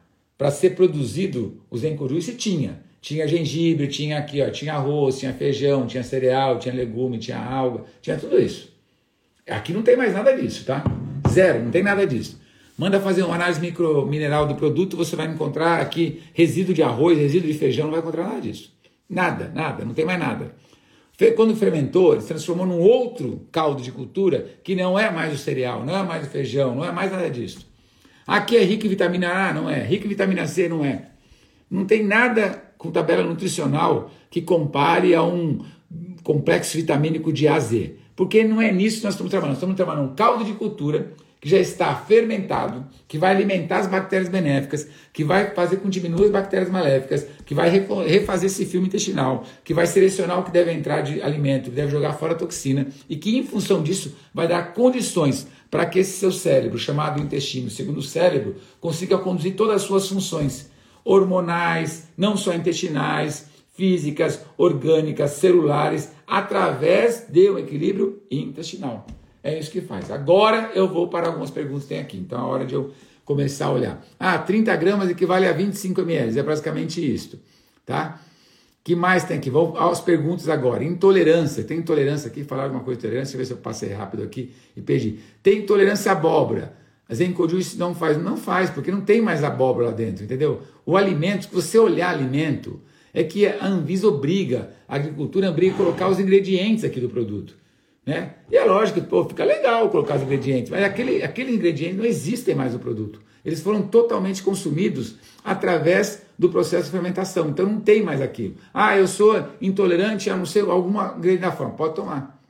para ser produzido o Zencojuice tinha. Tinha gengibre, tinha aqui, ó, tinha arroz, tinha feijão, tinha cereal, tinha legume, tinha alga, tinha tudo isso. Aqui não tem mais nada disso, tá? Zero, não tem nada disso. Manda fazer uma análise micromineral do produto, você vai encontrar aqui resíduo de arroz, resíduo de feijão, não vai encontrar nada disso. Nada, nada, não tem mais nada. Quando fermentou, ele se transformou num outro caldo de cultura que não é mais o cereal, não é mais o feijão, não é mais nada disso. Aqui é rico em vitamina A, não é. Rico em vitamina C, não é. Não tem nada com tabela nutricional que compare a um complexo vitamínico de A a Z. Porque não é nisso que nós estamos trabalhando. Nós estamos trabalhando um caldo de cultura que já está fermentado, que vai alimentar as bactérias benéficas, que vai fazer com que diminua as bactérias maléficas, que vai refazer esse filme intestinal, que vai selecionar o que deve entrar de alimento, que deve jogar fora a toxina, e que em função disso vai dar condições para que esse seu cérebro, chamado intestino, segundo cérebro, consiga conduzir todas as suas funções hormonais, não só intestinais, físicas, orgânicas, celulares, através de um equilíbrio intestinal. É isso que faz. Agora eu vou para algumas perguntas que tem aqui. Então é hora de eu começar a olhar. Ah, 30 gramas equivale a 25 ml. É basicamente isto, tá? Que mais tem aqui? Vou às perguntas agora. Intolerância. Tem intolerância aqui? Falar alguma coisa de intolerância? Deixa eu ver se eu passei rápido aqui e perdi. Tem intolerância à abóbora. A Zencojuice não faz. Não faz, porque não tem mais abóbora lá dentro, entendeu? O alimento, se você olhar alimento, é que a Anvisa obriga, a agricultura obriga a colocar os ingredientes aqui do produto. Né? E é lógico que pô, fica legal colocar os ingredientes, mas aquele, aquele ingrediente não existem mais no produto. Eles foram totalmente consumidos através do processo de fermentação. Então não tem mais aquilo. Ah, eu sou intolerante a não sei alguma ingrediente da forma. Pode tomar.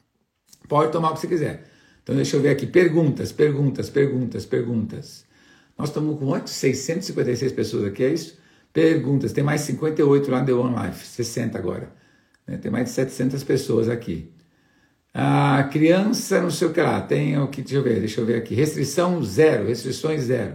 Pode tomar o que você quiser. Então deixa eu ver aqui. Perguntas, perguntas, perguntas, perguntas. Nós estamos com quantos? 656 pessoas aqui, é isso? Perguntas. Tem mais 58 lá no The One Life. 60 agora. Né? Tem mais de 700 pessoas aqui. A criança, não sei o que lá. Tem o que, deixa eu ver, deixa eu ver aqui. Restrição zero, restrições zero.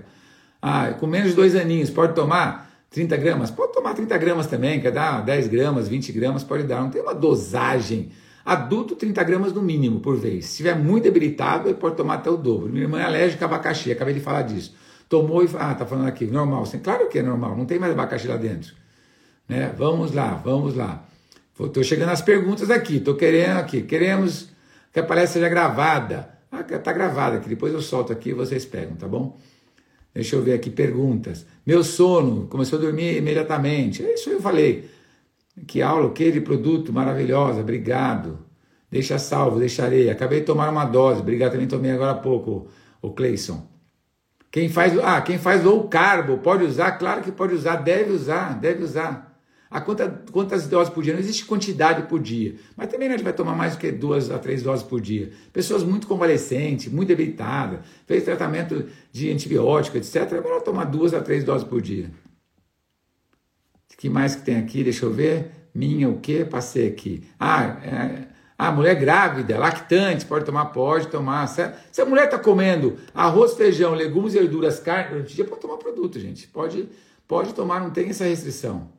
Ah, com menos de dois aninhos, pode tomar 30 gramas? Pode tomar 30 gramas também, quer dar 10 gramas, 20 gramas, pode dar. Não tem uma dosagem. Adulto, 30 gramas no mínimo por vez. Se estiver muito debilitado, pode tomar até o dobro. Minha irmã é alérgica a abacaxi, acabei de falar disso. Tomou e ah, tá falando aqui, normal. Claro que é normal, não tem mais abacaxi lá dentro. Né? Vamos lá, vamos lá. Estou chegando às perguntas aqui, estou querendo aqui. Queremos que a palestra seja gravada. Ah, tá gravada aqui, depois eu solto aqui e vocês pegam, tá bom? Deixa eu ver aqui perguntas. Meu sono, começou a dormir imediatamente. É isso eu falei. Que aula, que de produto maravilhosa, obrigado. Deixa salvo, deixarei. Acabei de tomar uma dose, obrigado, também tomei agora há pouco, o Cleison. Quem faz, ah, quem faz low carbo, pode usar? Claro que pode usar, deve usar, deve usar. A quanta, quantas doses por dia? Não existe quantidade por dia. Mas também a gente vai tomar mais do que duas a três doses por dia. Pessoas muito convalescentes, muito debilitadas, fez tratamento de antibiótico, etc. É melhor tomar duas a três doses por dia. O que mais que tem aqui? Deixa eu ver. Minha, o que? Passei aqui. Ah, é, a mulher grávida, lactante, pode tomar? Pode tomar. A, se a mulher está comendo arroz, feijão, legumes, verduras, carne durante o dia, pode tomar produto, gente. Pode, pode tomar, não tem essa restrição.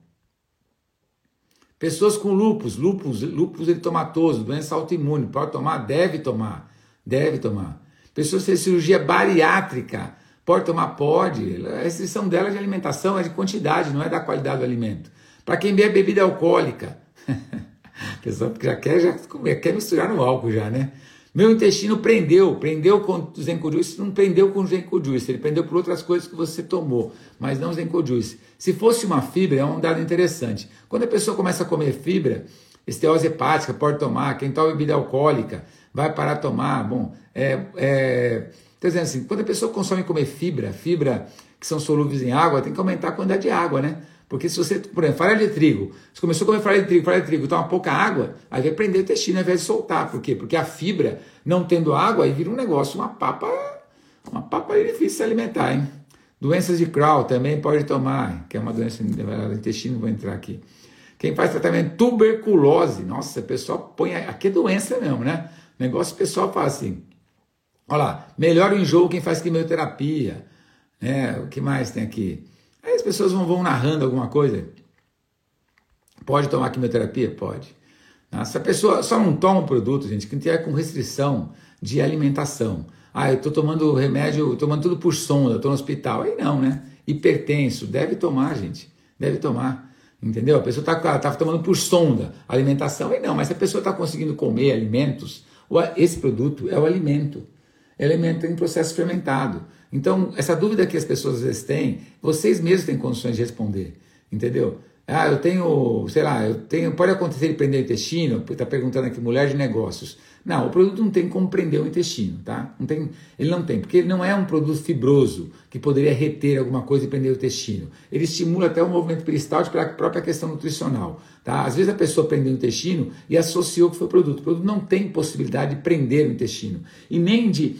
Pessoas com lupus, lupus, lupus eritomatoso, doença autoimune, pode tomar? Deve tomar, deve tomar. Pessoas que têm cirurgia bariátrica, pode tomar? Pode. A restrição dela é de alimentação é de quantidade, não é da qualidade do alimento. Para quem bebe bebida alcoólica, pessoa já quer, já quer misturar no álcool já, né? Meu intestino prendeu, prendeu com o Zencojuice, não prendeu com o Zencojuice, ele prendeu por outras coisas que você tomou, mas não o Zencojuice. Se fosse uma fibra, é um dado interessante. Quando a pessoa começa a comer fibra, esteose hepática pode tomar, quem toma bebida alcoólica vai parar de tomar. Bom, é, é, dizendo assim, quando a pessoa consome comer fibra, fibra que são solúveis em água, tem que aumentar a quantidade de água, né? Porque se você, por exemplo, farinha de trigo, você começou a comer farinha de trigo, farinha de trigo, toma pouca água, aí vai prender o intestino ao invés de soltar. Por quê? Porque a fibra, não tendo água, aí vira um negócio, uma papa, uma papa difícil de alimentar, hein? Doenças de Crohn também pode tomar, que é uma doença do intestino, vou entrar aqui. Quem faz tratamento tuberculose, nossa, o pessoal põe, aqui é doença mesmo, né? O negócio o pessoal fala assim, olha lá, melhor o enjoo quem faz quimioterapia, né? O que mais tem aqui? Aí as pessoas vão, vão narrando alguma coisa. Pode tomar quimioterapia? Pode. Se a pessoa só não toma o produto, gente, que tiver com restrição de alimentação. Ah, eu estou tomando remédio, tomando tudo por sonda, estou no hospital. Aí não, né? Hipertenso, deve tomar, gente. Deve tomar. Entendeu? A pessoa está tá tomando por sonda alimentação. Aí não, mas se a pessoa está conseguindo comer alimentos, esse produto é o alimento. Alimento em processo fermentado. Então, essa dúvida que as pessoas às vezes têm, vocês mesmos têm condições de responder, entendeu? Ah, eu tenho, sei lá, eu tenho, pode acontecer ele prender o intestino, está perguntando aqui, mulher de negócios. Não, o produto não tem como prender o intestino, tá? Não tem, ele não tem, porque ele não é um produto fibroso que poderia reter alguma coisa e prender o intestino. Ele estimula até o movimento peristáltico pela própria questão nutricional, tá? Às vezes a pessoa prendeu o intestino e associou que foi o produto. O produto não tem possibilidade de prender o intestino e nem de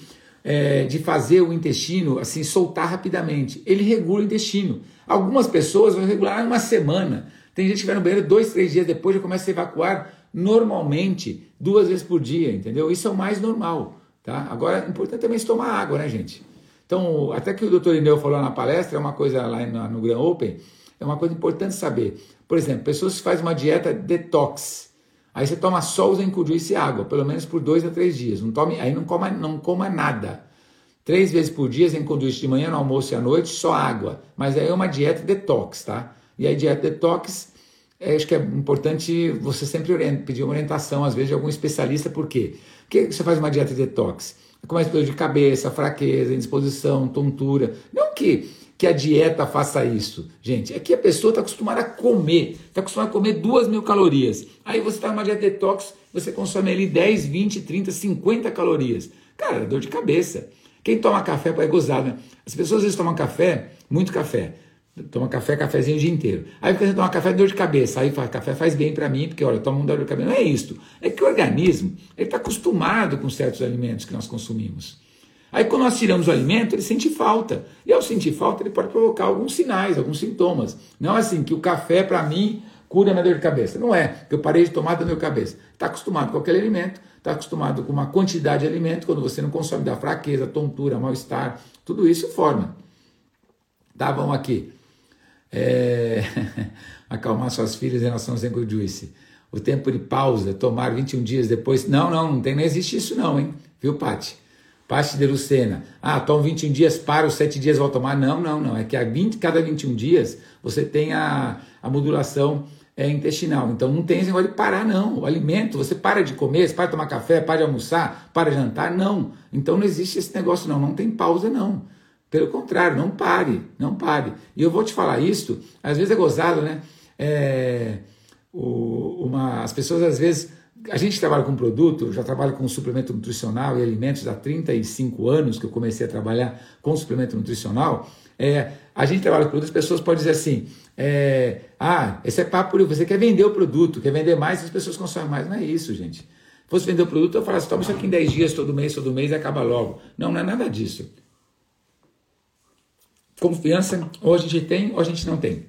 é, de fazer o intestino assim soltar rapidamente. Ele regula o intestino. Algumas pessoas vão regular em uma semana. Tem gente que vai no banheiro dois, três dias depois já começa a evacuar normalmente duas vezes por dia, entendeu? Isso é o mais normal, tá? Agora, é importante também tomar água, né, gente? Então, até que o doutor Ineu falou na palestra, é uma coisa lá no, no Grand Open, é uma coisa importante saber. Por exemplo, pessoas que fazem uma dieta detox, Aí você toma só o Zencujuice e água, pelo menos por dois a três dias. Não tome, aí não coma, não coma nada. Três vezes por dia, Zencujuice de manhã, no almoço e à noite, só água. Mas aí é uma dieta detox, tá? E aí dieta detox, é, acho que é importante você sempre pedir uma orientação, às vezes, de algum especialista, por quê? Porque você faz uma dieta detox? Começa dor de cabeça, fraqueza, indisposição, tontura. Não que que a dieta faça isso, gente. É que a pessoa está acostumada a comer, está acostumada a comer duas mil calorias. Aí você está numa dieta detox, você consome ali 10, 20, 30, 50 calorias. Cara, dor de cabeça. Quem toma café é gozar, né? As pessoas às vezes tomam café, muito café. Toma café, cafezinho o dia inteiro. Aí você toma café, dor de cabeça. Aí fala, café faz bem para mim, porque olha, toma um dor de cabeça. Não é isto. É que o organismo está acostumado com certos alimentos que nós consumimos. Aí quando nós tiramos o alimento, ele sente falta. E ao sentir falta, ele pode provocar alguns sinais, alguns sintomas. Não é assim que o café, para mim, cura minha dor de cabeça. Não é, que eu parei de tomar da dor de cabeça. Está acostumado com aquele alimento, está acostumado com uma quantidade de alimento, quando você não consome, dá fraqueza, tontura, mal-estar, tudo isso forma. Tá, vamos aqui. É... Acalmar suas filhas em relação ao Zenko Juice. O tempo de pausa, tomar 21 dias depois. Não, não, não tem, não existe isso não, hein? Viu, Pati? Paste de Lucena. Ah, toma 21 dias, para os 7 dias, a tomar. Não, não, não. É que a 20, cada 21 dias você tem a, a modulação é, intestinal. Então não tem esse negócio de parar, não. O alimento, você para de comer, você para de tomar café, para de almoçar, para de jantar, não. Então não existe esse negócio, não. Não tem pausa, não. Pelo contrário, não pare, não pare. E eu vou te falar isso, às vezes é gozado, né? É, o, uma, as pessoas às vezes a gente trabalha com produto, já trabalho com suplemento nutricional e alimentos há 35 anos que eu comecei a trabalhar com suplemento nutricional. É, a gente trabalha com produtos, as pessoas podem dizer assim: é, ah, esse é papo, você quer vender o produto, quer vender mais, as pessoas consomem mais. Não é isso, gente. Se fosse vender o produto, eu falasse, toma isso aqui em 10 dias, todo mês, todo mês e acaba logo. Não, não é nada disso. Confiança, ou a gente tem, ou a gente não tem.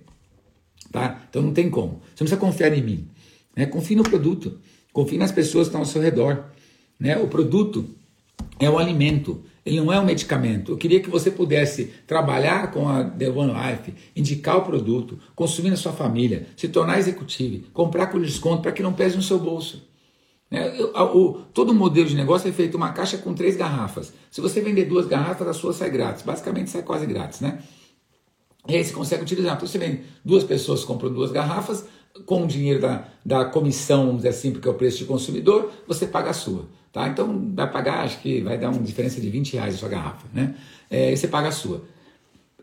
Tá? Então não tem como. Você não precisa confiar em mim. Né? Confie no produto. Confie nas pessoas que estão ao seu redor. Né? O produto é o alimento, ele não é um medicamento. Eu queria que você pudesse trabalhar com a The One Life, indicar o produto, consumir na sua família, se tornar executivo, comprar com desconto para que não pese no seu bolso. Né? o, todo modelo de negócio é feito uma caixa com três garrafas. Se você vender duas garrafas, a sua sai grátis. Basicamente sai quase grátis, né? E aí você consegue utilizar. Então você vende duas pessoas compram duas garrafas, com o dinheiro da, da comissão, vamos dizer assim, porque é o preço de consumidor, você paga a sua. Tá? Então vai pagar, acho que vai dar uma diferença de 20 reais a sua garrafa. Né? É, e você paga a sua.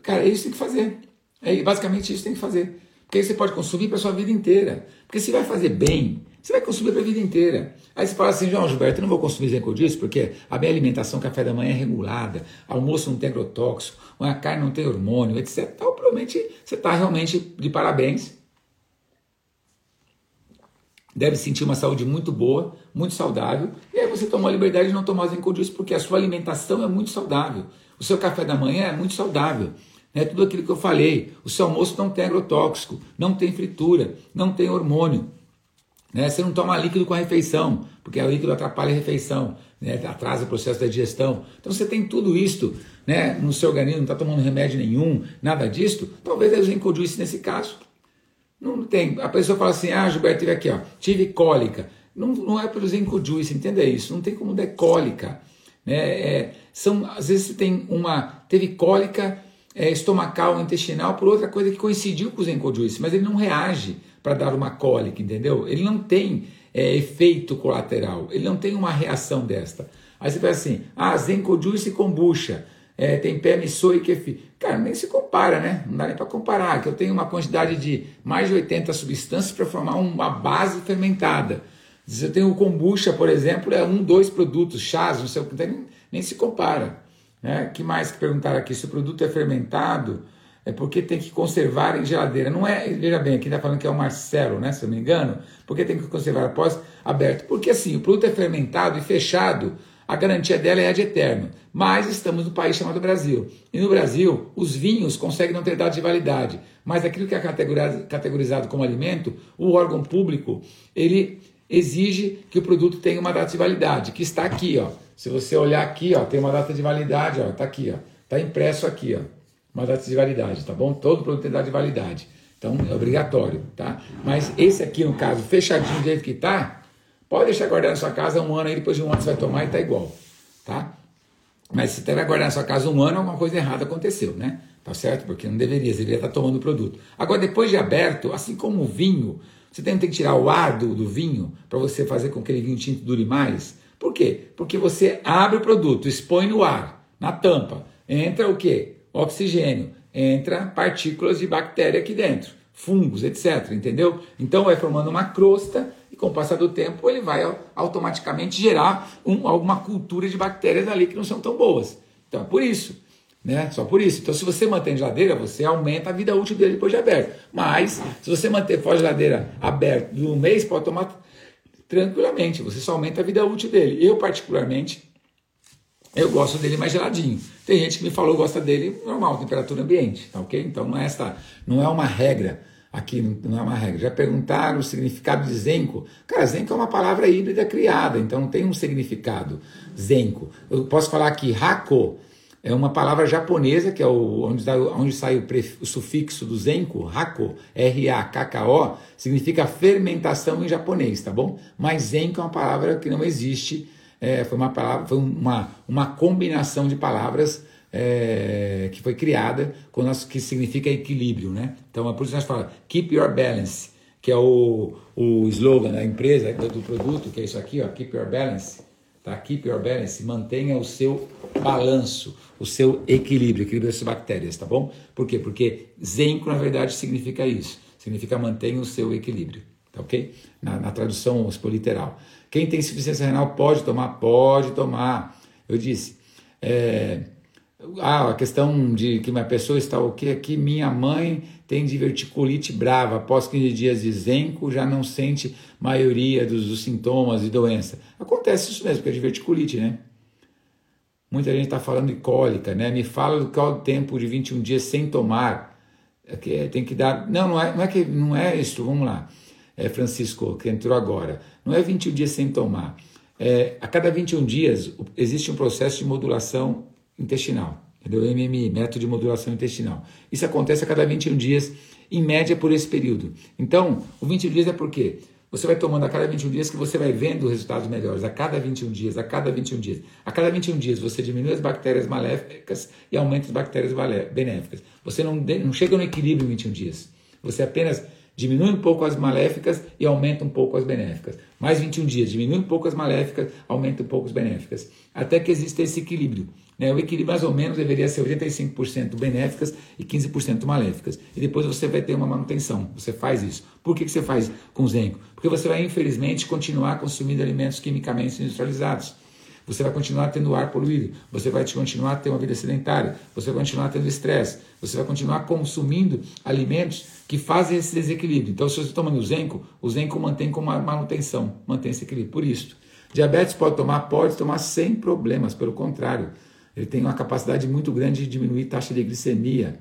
Cara, é isso tem que fazer. É basicamente isso tem que fazer. Porque aí você pode consumir para sua vida inteira. Porque se vai fazer bem, você vai consumir para a vida inteira. Aí você fala assim, João Gilberto, eu não vou consumir Zenco disso porque a minha alimentação, café da manhã é regulada, almoço não tem agrotóxico, a carne não tem hormônio, etc. Então, provavelmente você está realmente de parabéns. Deve sentir uma saúde muito boa, muito saudável, e aí você tomou a liberdade de não tomar Zenco disso porque a sua alimentação é muito saudável. O seu café da manhã é muito saudável. É tudo aquilo que eu falei. O seu almoço não tem agrotóxico, não tem fritura, não tem hormônio. Né? Você não toma líquido com a refeição, porque o líquido atrapalha a refeição, né? atrasa o processo da digestão. Então você tem tudo isso né? no seu organismo, não está tomando remédio nenhum, nada disso. Talvez eu use nesse caso. Não tem. A pessoa fala assim: ah, Gilberto, tive aqui, ó, tive cólica. Não, não é zinco juice, entenda isso. Não tem como dar cólica. Né? É, são, às vezes você tem uma. Teve cólica é, estomacal, intestinal, por outra coisa que coincidiu com o zinco juice, mas ele não reage para dar uma cólica, entendeu? Ele não tem é, efeito colateral, ele não tem uma reação desta. Aí você fala assim, ah, Zenko Juice kombucha, é, tem soy e kefir. Cara, nem se compara, né? Não dá nem para comparar, que eu tenho uma quantidade de mais de 80 substâncias para formar uma base fermentada. Se eu tenho o kombucha, por exemplo, é um, dois produtos, chás, não sei o que, nem, nem se compara. Né? que mais que perguntaram aqui? Se o produto é fermentado, é porque tem que conservar em geladeira. Não é, veja bem, aqui está falando que é o Marcelo, né? Se eu não me engano, porque tem que conservar após aberto. Porque assim, o produto é fermentado e fechado, a garantia dela é a de eterno. Mas estamos no país chamado Brasil. E no Brasil, os vinhos conseguem não ter data de validade. Mas aquilo que é categorizado, como alimento, o órgão público, ele exige que o produto tenha uma data de validade, que está aqui, ó. Se você olhar aqui, ó, tem uma data de validade, ó, está aqui, ó. Está impresso aqui, ó uma data de validade, tá bom? Todo produto tem data de validade. Então é obrigatório, tá? Mas esse aqui, no caso, fechadinho do jeito que tá, pode deixar guardado na sua casa um ano aí, depois de um ano você vai tomar e tá igual, tá? Mas se vai guardar na sua casa um ano, alguma coisa errada aconteceu, né? Tá certo? Porque não deveria, você deveria estar tá tomando o produto. Agora, depois de aberto, assim como o vinho, você tem que tirar o ar do, do vinho para você fazer com que aquele vinho tinto dure mais. Por quê? Porque você abre o produto, expõe no ar, na tampa. Entra o quê? oxigênio, entra partículas de bactéria aqui dentro, fungos, etc. Entendeu? Então vai formando uma crosta e com o passar do tempo ele vai automaticamente gerar um, alguma cultura de bactérias ali que não são tão boas. Então é por isso. Né? Só por isso. Então, se você mantém geladeira, você aumenta a vida útil dele depois de aberto. Mas, se você manter fora geladeira aberta de um mês, pode tomar tranquilamente. Você só aumenta a vida útil dele. Eu, particularmente, eu gosto dele mais geladinho. Tem gente que me falou gosta dele normal, temperatura ambiente, tá ok? Então não é esta, não é uma regra aqui, não é uma regra. Já perguntaram o significado de zenko. Cara, zenko é uma palavra híbrida criada, então tem um significado zenko. Eu posso falar aqui hako é uma palavra japonesa que é o, onde, onde sai o, o sufixo do zenko, hako, R-A-K-K-O, significa fermentação em japonês, tá bom? Mas zenko é uma palavra que não existe é, foi uma palavra, foi uma, uma combinação de palavras é, que foi criada que significa equilíbrio, né? Então, é por isso que nós falamos keep your balance, que é o, o slogan da empresa, do produto, que é isso aqui, ó, keep your balance, tá? Keep your balance, mantenha o seu balanço, o seu equilíbrio, equilíbrio das bactérias, tá bom? Por quê? Porque zenco, na verdade, significa isso, significa mantenha o seu equilíbrio, tá ok? Na, na tradução literal. Quem tem insuficiência renal pode tomar? Pode tomar. Eu disse. É, ah, a questão de que uma pessoa está o que aqui, minha mãe tem diverticulite brava, após 15 dias de zenco já não sente maioria dos, dos sintomas e doença. Acontece isso mesmo, que é diverticulite, né? Muita gente está falando de cólica, né? Me fala do qual tempo de 21 dias sem tomar. É que é, tem que dar. Não, não é, não é que não é isso, vamos lá é, Francisco, que entrou agora. Não é 21 dias sem tomar. É, a cada 21 dias existe um processo de modulação intestinal, entendeu? MMI, método de modulação intestinal. Isso acontece a cada 21 dias, em média por esse período. Então, o 21 dias é por quê? Você vai tomando a cada 21 dias que você vai vendo resultados melhores. A cada 21 dias, a cada 21 dias. A cada 21 dias você diminui as bactérias maléficas e aumenta as bactérias benéficas. Você não, não chega no equilíbrio em 21 dias. Você apenas Diminui um pouco as maléficas e aumenta um pouco as benéficas. Mais 21 dias, diminui um pouco as maléficas, aumenta um pouco as benéficas. Até que exista esse equilíbrio. Né? O equilíbrio mais ou menos deveria ser 85% benéficas e 15% maléficas. E depois você vai ter uma manutenção. Você faz isso. Por que, que você faz com zinco? Porque você vai, infelizmente, continuar consumindo alimentos quimicamente industrializados. Você vai continuar tendo ar poluído, você vai continuar tendo uma vida sedentária, você vai continuar tendo estresse, você vai continuar consumindo alimentos que fazem esse desequilíbrio. Então, se você toma no Zenco, o Zenco mantém como manutenção, mantém esse equilíbrio. Por isso, diabetes pode tomar? Pode tomar sem problemas, pelo contrário. Ele tem uma capacidade muito grande de diminuir taxa de glicemia.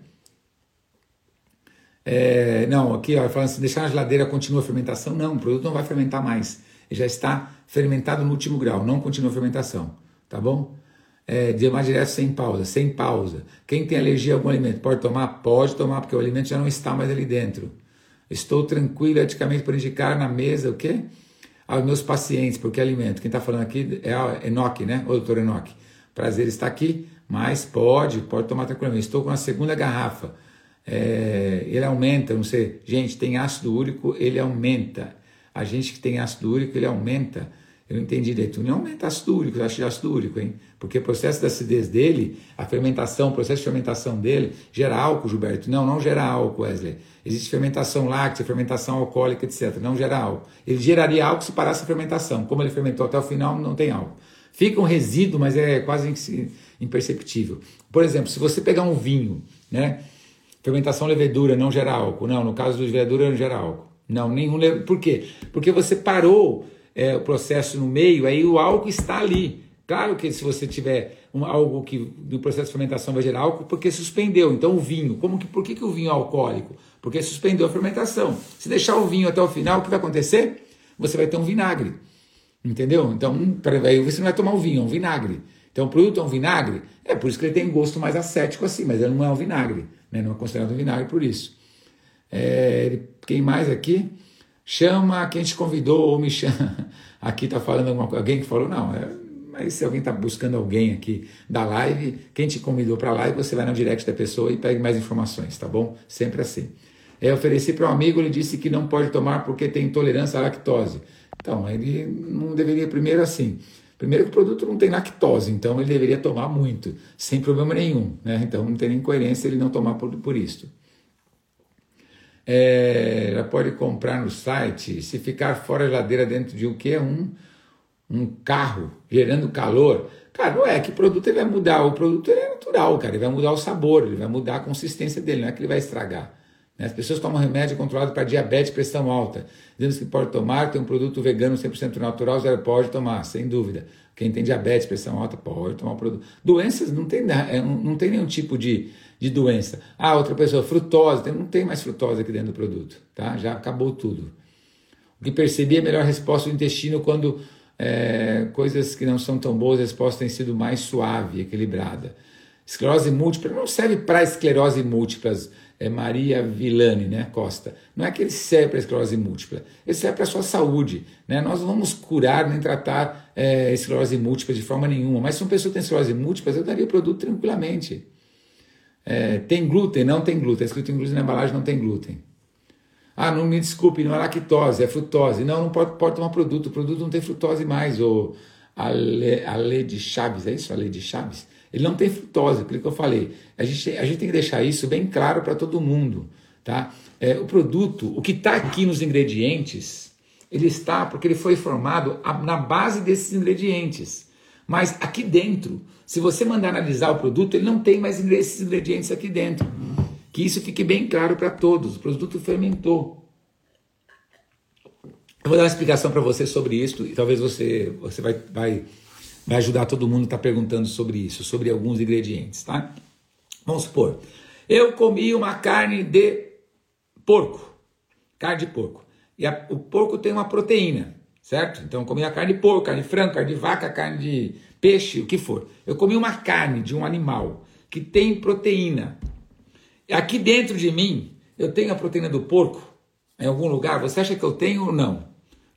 É, não, aqui ó, falando assim, deixar na geladeira continua a fermentação. Não, o produto não vai fermentar mais. Ele já está fermentado no último grau, não continua a fermentação. Tá bom? É, de mais direto sem pausa, sem pausa. Quem tem alergia a algum alimento pode tomar? Pode tomar, porque o alimento já não está mais ali dentro. Estou tranquilo eticamente por indicar na mesa o quê? Aos meus pacientes, porque alimento. Quem está falando aqui é a Enoque, né? O doutor Enoque. Prazer estar aqui, mas pode, pode tomar tranquilamente. Estou com a segunda garrafa. É, ele aumenta, não sei. Gente, tem ácido úrico, ele aumenta. A gente que tem ácido úrico, ele aumenta. Eu entendi direito. Não aumenta ácido úrico, eu acho de ácido úrico, hein? Porque o processo da acidez dele, a fermentação, o processo de fermentação dele, gera álcool, Gilberto. Não, não gera álcool, Wesley. Existe fermentação láctea, fermentação alcoólica, etc. Não gera álcool. Ele geraria álcool se parasse a fermentação. Como ele fermentou até o final, não tem álcool. Fica um resíduo, mas é quase imperceptível. Por exemplo, se você pegar um vinho, né? Fermentação levedura não gera álcool. Não, no caso do levedura não gera álcool. Não, nenhum. Por quê? Porque você parou é, o processo no meio, aí o álcool está ali. Claro que se você tiver um, algo que no processo de fermentação vai gerar álcool, porque suspendeu. Então o vinho, como que, por que, que o vinho é alcoólico? Porque suspendeu a fermentação. Se deixar o vinho até o final, o que vai acontecer? Você vai ter um vinagre. Entendeu? Então, aí você não vai tomar um vinho, é um vinagre. Então, o produto é um vinagre, é por isso que ele tem um gosto mais acético assim, mas ele não é um vinagre, né? não é considerado um vinagre por isso. É, quem mais aqui? Chama quem te convidou ou me chama. Aqui está falando alguma coisa. Alguém que falou, não, é, mas se alguém está buscando alguém aqui da live, quem te convidou para a live, você vai no direct da pessoa e pegue mais informações, tá bom? Sempre assim. É, ofereci para um amigo, ele disse que não pode tomar porque tem intolerância à lactose. Então, ele não deveria, primeiro assim, primeiro que o produto não tem lactose, então ele deveria tomar muito, sem problema nenhum, né? Então não tem nem coerência ele não tomar por, por isso. É, pode comprar no site, se ficar fora da geladeira dentro de o que? Um, um carro gerando calor. Cara, não é que produto ele vai mudar, o produto é natural, cara, ele vai mudar o sabor, ele vai mudar a consistência dele, não é que ele vai estragar. Né? As pessoas tomam remédio controlado para diabetes e pressão alta, dizendo que pode tomar, tem um produto vegano 100% natural, zero pode tomar, sem dúvida. Quem tem diabetes, pressão alta, pode tomar o produto. Doenças não tem, é, não tem nenhum tipo de, de doença. Ah, outra pessoa, frutose, não tem mais frutose aqui dentro do produto, tá? Já acabou tudo. O que percebi é melhor resposta do intestino quando é, coisas que não são tão boas, a resposta tem sido mais suave, equilibrada. Esclerose múltipla não serve para esclerose múltiplas é Maria Villani né, Costa. Não é que ele serve para esclerose múltipla, ele serve para a sua saúde. Né? Nós não vamos curar nem tratar é, esclerose múltipla de forma nenhuma, mas se uma pessoa tem esclerose múltipla, eu daria o produto tranquilamente. É, tem glúten? Não tem glúten. Escrito em glúten na embalagem, não tem glúten. Ah, não me desculpe, não é lactose, é frutose. Não, não pode, pode tomar produto, o produto não tem frutose mais. Ou a lei de Chaves, é isso? A lei de Chaves? Ele não tem frutose, aquilo que eu falei. A gente, a gente tem que deixar isso bem claro para todo mundo. Tá? É, o produto, o que está aqui nos ingredientes, ele está porque ele foi formado na base desses ingredientes. Mas aqui dentro, se você mandar analisar o produto, ele não tem mais esses ingredientes aqui dentro. Que isso fique bem claro para todos. O produto fermentou. Eu vou dar uma explicação para você sobre isso e talvez você, você vai, vai vai ajudar todo mundo que está perguntando sobre isso, sobre alguns ingredientes, tá? Vamos supor, eu comi uma carne de porco, carne de porco, e a, o porco tem uma proteína, certo? Então eu comi a carne de porco, carne de frango, carne de vaca, carne de peixe, o que for. Eu comi uma carne de um animal que tem proteína. Aqui dentro de mim, eu tenho a proteína do porco em algum lugar. Você acha que eu tenho ou não?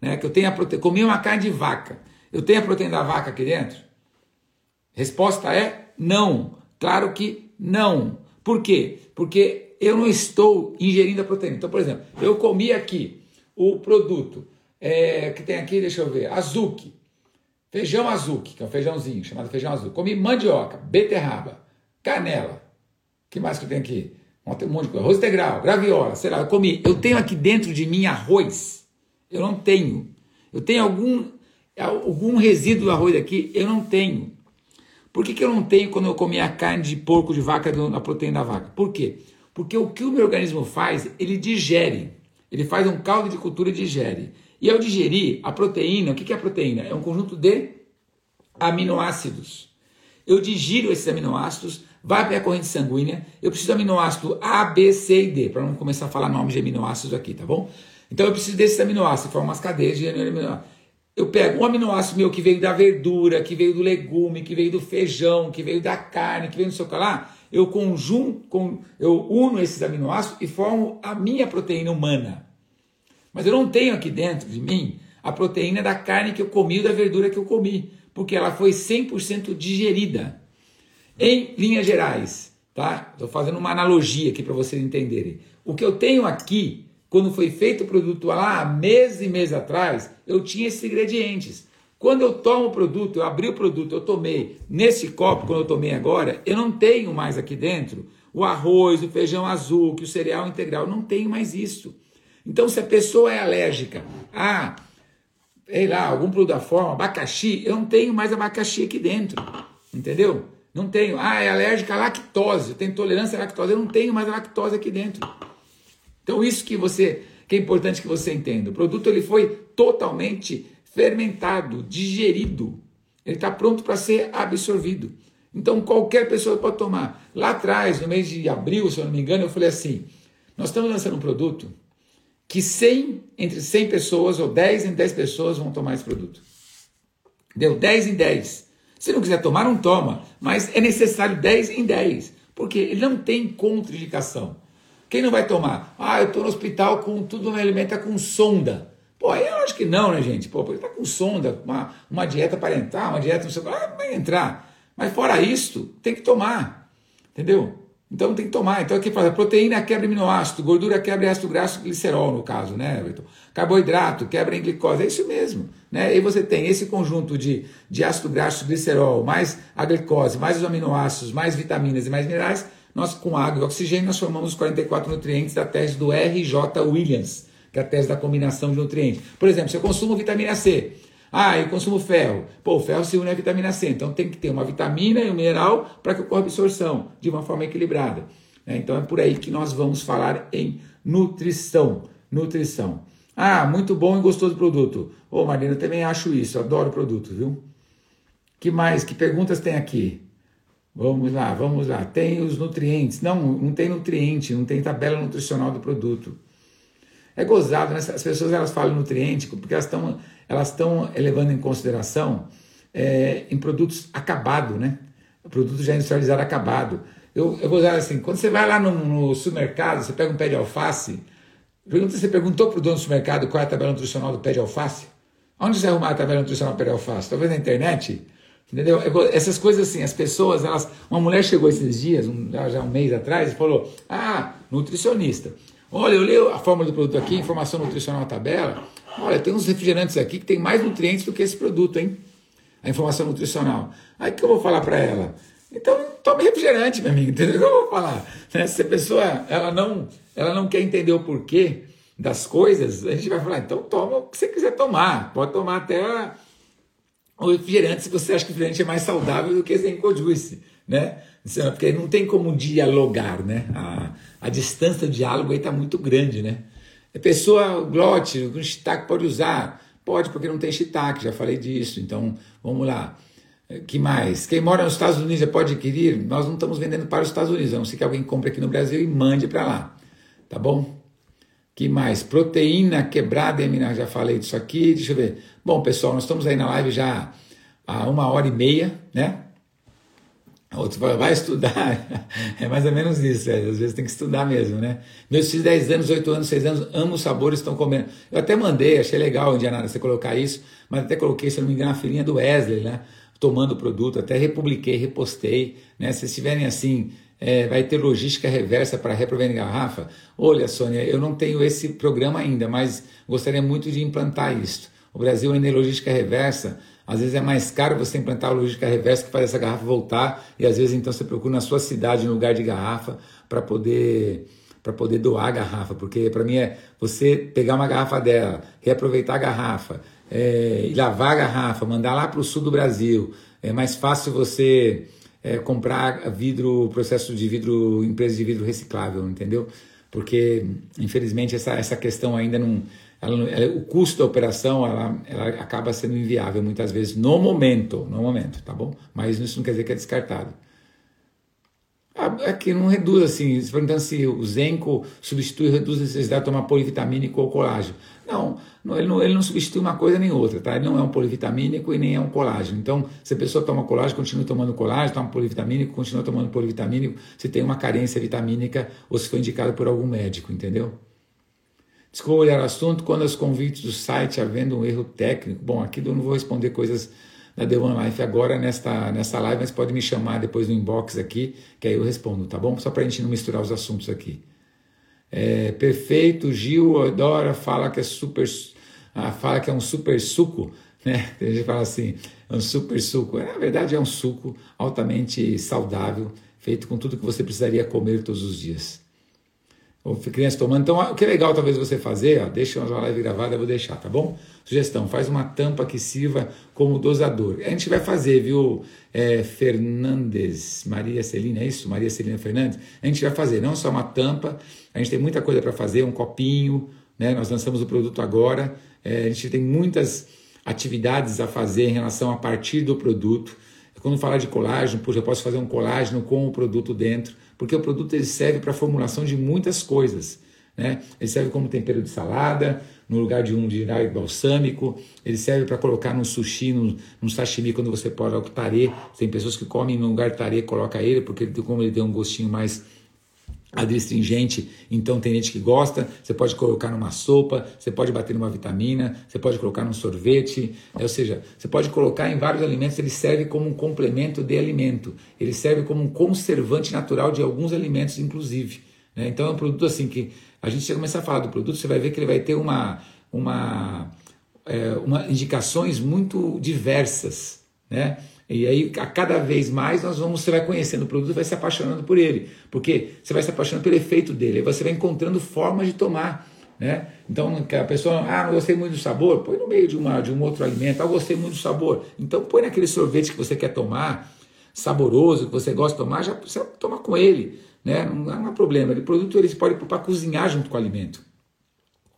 Né? Que eu tenho a proteína. Comi uma carne de vaca. Eu tenho a proteína da vaca aqui dentro? Resposta é não. Claro que não. Por quê? Porque eu não estou ingerindo a proteína. Então, por exemplo, eu comi aqui o produto é, que tem aqui, deixa eu ver, azuki, feijão azuki, que é um feijãozinho chamado feijão azul. Comi mandioca, beterraba, canela. que mais que eu tenho aqui? Um monte de coisa. Arroz integral, graviola, sei lá, eu comi. Eu tenho aqui dentro de mim arroz. Eu não tenho. Eu tenho algum, algum resíduo do arroz aqui, eu não tenho. Por que, que eu não tenho quando eu comi a carne de porco, de vaca, a proteína da vaca? Por quê? Porque o que o meu organismo faz, ele digere. Ele faz um caldo de cultura e digere. E ao digerir a proteína, o que é a proteína? É um conjunto de aminoácidos. Eu digiro esses aminoácidos, vai para a corrente sanguínea, eu preciso do aminoácido A, B, C e D, para não começar a falar nomes de aminoácidos aqui, tá bom? Então eu preciso desses aminoácidos, formam umas cadeias de aminoácidos. Eu pego um aminoácido meu que veio da verdura, que veio do legume, que veio do feijão, que veio da carne, que veio do seu lá, eu conjunto, com, eu uno esses aminoácidos e formo a minha proteína humana. Mas eu não tenho aqui dentro de mim a proteína da carne que eu comi ou da verdura que eu comi, porque ela foi 100% digerida. Em linhas gerais, tá? Estou fazendo uma analogia aqui para vocês entenderem. O que eu tenho aqui, quando foi feito o produto lá, meses e meses atrás, eu tinha esses ingredientes. Quando eu tomo o produto, eu abri o produto, eu tomei nesse copo, quando eu tomei agora, eu não tenho mais aqui dentro o arroz, o feijão azul, que o cereal integral, não tenho mais isso. Então, se a pessoa é alérgica a, sei lá, algum produto da forma, abacaxi, eu não tenho mais abacaxi aqui dentro, entendeu? Não tenho. Ah, é alérgica à lactose, eu tenho intolerância à lactose, eu não tenho mais a lactose aqui dentro. Então, isso que você, que é importante que você entenda. O produto ele foi totalmente fermentado, digerido. Ele está pronto para ser absorvido. Então qualquer pessoa pode tomar. Lá atrás, no mês de abril, se eu não me engano, eu falei assim: nós estamos lançando um produto que 100, entre 100 pessoas ou 10 em 10 pessoas vão tomar esse produto. Deu 10 em 10. Se não quiser tomar, não toma. Mas é necessário 10 em 10. Porque ele não tem contraindicação. Quem não vai tomar? Ah, eu estou no hospital com tudo me alimenta com sonda. Pô, aí eu acho que não, né, gente? Pô, porque tá com sonda, uma, uma dieta parental, uma dieta não sei o ah, vai entrar. Mas fora isso, tem que tomar. Entendeu? Então tem que tomar. Então aqui fala, proteína quebra aminoácido, gordura quebra ácido graxo glicerol, no caso, né, Everton? Carboidrato quebra em glicose, é isso mesmo. Né? E você tem esse conjunto de, de ácido graxo glicerol, mais a glicose, mais os aminoácidos, mais vitaminas e mais minerais, nós com água e oxigênio nós formamos os 44 nutrientes da tese do R.J. Williams que é a tese da combinação de nutrientes. Por exemplo, se eu consumo vitamina C, ah, eu consumo ferro. Pô, o ferro se une à vitamina C, então tem que ter uma vitamina e um mineral para que ocorra absorção de uma forma equilibrada. Né? Então é por aí que nós vamos falar em nutrição. Nutrição. Ah, muito bom e gostoso produto. Ô, Marina, eu também acho isso, adoro o produto, viu? Que mais? Que perguntas tem aqui? Vamos lá, vamos lá. Tem os nutrientes. Não, não tem nutriente, não tem tabela nutricional do produto. É gozado, né? As pessoas elas falam nutriente porque elas estão elas estão levando em consideração é, em produtos acabados, né? Produto já industrializado acabado. Eu, eu gozado assim, quando você vai lá no, no, supermercado, você pega um pé de alface, pergunta, você perguntou para o dono do supermercado qual é a tabela nutricional do pé de alface? Onde você arrumar a tabela nutricional do pé de alface? Talvez na internet? Entendeu? Essas coisas assim, as pessoas, elas. Uma mulher chegou esses dias, um, já um mês atrás, e falou: Ah, nutricionista. Olha, eu leio a fórmula do produto aqui, informação nutricional na tabela. Olha, tem uns refrigerantes aqui que tem mais nutrientes do que esse produto, hein? A informação nutricional. Aí o que eu vou falar para ela? Então, tome refrigerante, meu amigo, entendeu o que eu vou falar? Né? Se a pessoa ela não, ela não quer entender o porquê das coisas, a gente vai falar, então toma o que você quiser tomar. Pode tomar até o refrigerante se você acha que o refrigerante é mais saudável do que sem juice, né? Porque não tem como dialogar, né? A, a distância do diálogo aí está muito grande, né? A pessoa glote, com shiitake pode usar? Pode, porque não tem shiitake, já falei disso. Então, vamos lá. que mais? Quem mora nos Estados Unidos pode adquirir? Nós não estamos vendendo para os Estados Unidos, a não ser que alguém compre aqui no Brasil e mande para lá. Tá bom? Que mais? Proteína quebrada, já falei disso aqui. Deixa eu ver. Bom, pessoal, nós estamos aí na live já há uma hora e meia, né? Outro fala, vai estudar. É mais ou menos isso, é. às vezes tem que estudar mesmo, né? Meus filhos, 10 anos, 8 anos, 6 anos, amam os sabores, estão comendo. Eu até mandei, achei legal, Indiana, você colocar isso, mas até coloquei, se não me engano, a filhinha do Wesley, né? Tomando o produto, até republiquei, repostei, né? Se estiverem assim, é, vai ter logística reversa para reprovender garrafa? Olha, Sônia, eu não tenho esse programa ainda, mas gostaria muito de implantar isso. O Brasil ainda é logística reversa. Às vezes é mais caro você implantar a logística reversa que fazer essa garrafa voltar, e às vezes então você procura na sua cidade no lugar de garrafa para poder para poder doar a garrafa, porque para mim é você pegar uma garrafa dela, reaproveitar a garrafa, é, lavar a garrafa, mandar lá para o sul do Brasil. É mais fácil você é, comprar vidro, processo de vidro, empresa de vidro reciclável, entendeu? Porque, infelizmente, essa, essa questão ainda não. Ela, ela, o custo da operação ela, ela acaba sendo inviável muitas vezes no momento, no momento, tá bom? Mas isso não quer dizer que é descartado. Aqui não reduz assim, se perguntando se o Zenco substitui, reduz a necessidade de tomar polivitamínico ou colágeno. Não, não, ele, não ele não substitui uma coisa nem outra, tá? Ele não é um polivitamínico e nem é um colágeno. Então, se a pessoa toma colágeno, continua tomando colágeno, toma polivitamínico, continua tomando polivitamínico, se tem uma carência vitamínica ou se foi indicado por algum médico, entendeu? Desculpa olhar o assunto, quando os convites do site havendo um erro técnico. Bom, aqui eu não vou responder coisas da The One Life agora nesta, nesta live, mas pode me chamar depois no inbox aqui, que aí eu respondo, tá bom? Só para a gente não misturar os assuntos aqui. É, perfeito, Gil adora, fala que é super, ah, fala que é um super suco, né? A gente fala assim, é um super suco. É, na verdade é um suco altamente saudável, feito com tudo que você precisaria comer todos os dias ou criança tomando. Então, o que é legal talvez você fazer, ó, deixa uma live gravada, eu vou deixar, tá bom? Sugestão, faz uma tampa que sirva como dosador. A gente vai fazer, viu, é, Fernandes, Maria Celina, é isso? Maria Celina Fernandes? A gente vai fazer não só uma tampa, a gente tem muita coisa para fazer, um copinho, né? Nós lançamos o produto agora, é, a gente tem muitas atividades a fazer em relação a partir do produto. Quando falar de colágeno, puxa, eu posso fazer um colágeno com o produto dentro porque o produto ele serve para a formulação de muitas coisas. Né? Ele serve como tempero de salada, no lugar de um de balsâmico, ele serve para colocar no sushi, no, no sashimi, quando você pode o tarê. Tem pessoas que comem no lugar de tarê, coloca ele, porque como ele tem um gostinho mais adstringente, então tem gente que gosta, você pode colocar numa sopa, você pode bater numa vitamina, você pode colocar num sorvete, é, ou seja, você pode colocar em vários alimentos, ele serve como um complemento de alimento, ele serve como um conservante natural de alguns alimentos, inclusive. Né? Então é um produto assim que a gente começar a falar do produto, você vai ver que ele vai ter uma, uma, é, uma indicações muito diversas, né? E aí, a cada vez mais, nós vamos, você vai conhecendo o produto vai se apaixonando por ele. Porque você vai se apaixonando pelo efeito dele. Aí você vai encontrando formas de tomar. Né? Então, a pessoa, ah, não gostei muito do sabor, põe no meio de, uma, de um outro alimento, ah, gostei muito do sabor. Então, põe naquele sorvete que você quer tomar, saboroso, que você gosta de tomar, já você toma com ele. Né? Não, não há problema. O produto ele pode para cozinhar junto com o alimento.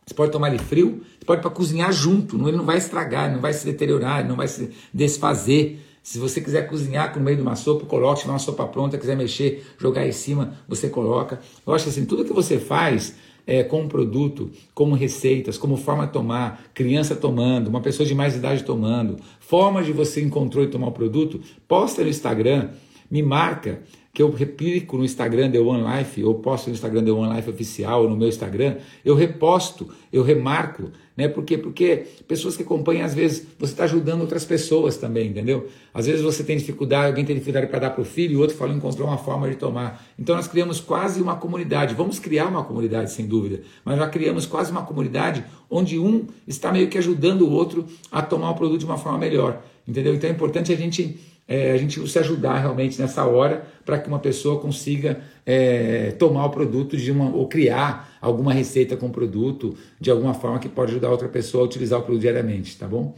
Você pode tomar ele frio, você pode para cozinhar junto, ele não vai estragar, não vai se deteriorar, não vai se desfazer. Se você quiser cozinhar no meio de uma sopa, coloque uma sopa pronta, quiser mexer, jogar em cima, você coloca. Eu acho assim, tudo que você faz é, como produto, como receitas, como forma de tomar, criança tomando, uma pessoa de mais idade tomando, forma de você encontrou e tomar o produto, posta no Instagram, me marca que eu replico no Instagram The One Life, ou posto no Instagram The One Life oficial, no meu Instagram, eu reposto, eu remarco, né? Por quê? Porque pessoas que acompanham, às vezes, você está ajudando outras pessoas também, entendeu? Às vezes você tem dificuldade, alguém tem dificuldade para dar para o filho, o outro fala, encontrou uma forma de tomar. Então nós criamos quase uma comunidade, vamos criar uma comunidade, sem dúvida, mas já criamos quase uma comunidade onde um está meio que ajudando o outro a tomar o produto de uma forma melhor, entendeu? Então é importante a gente é, a gente se ajudar realmente nessa hora para que uma pessoa consiga é, tomar o produto de uma ou criar alguma receita com o produto de alguma forma que pode ajudar outra pessoa a utilizar o produto diariamente, tá bom?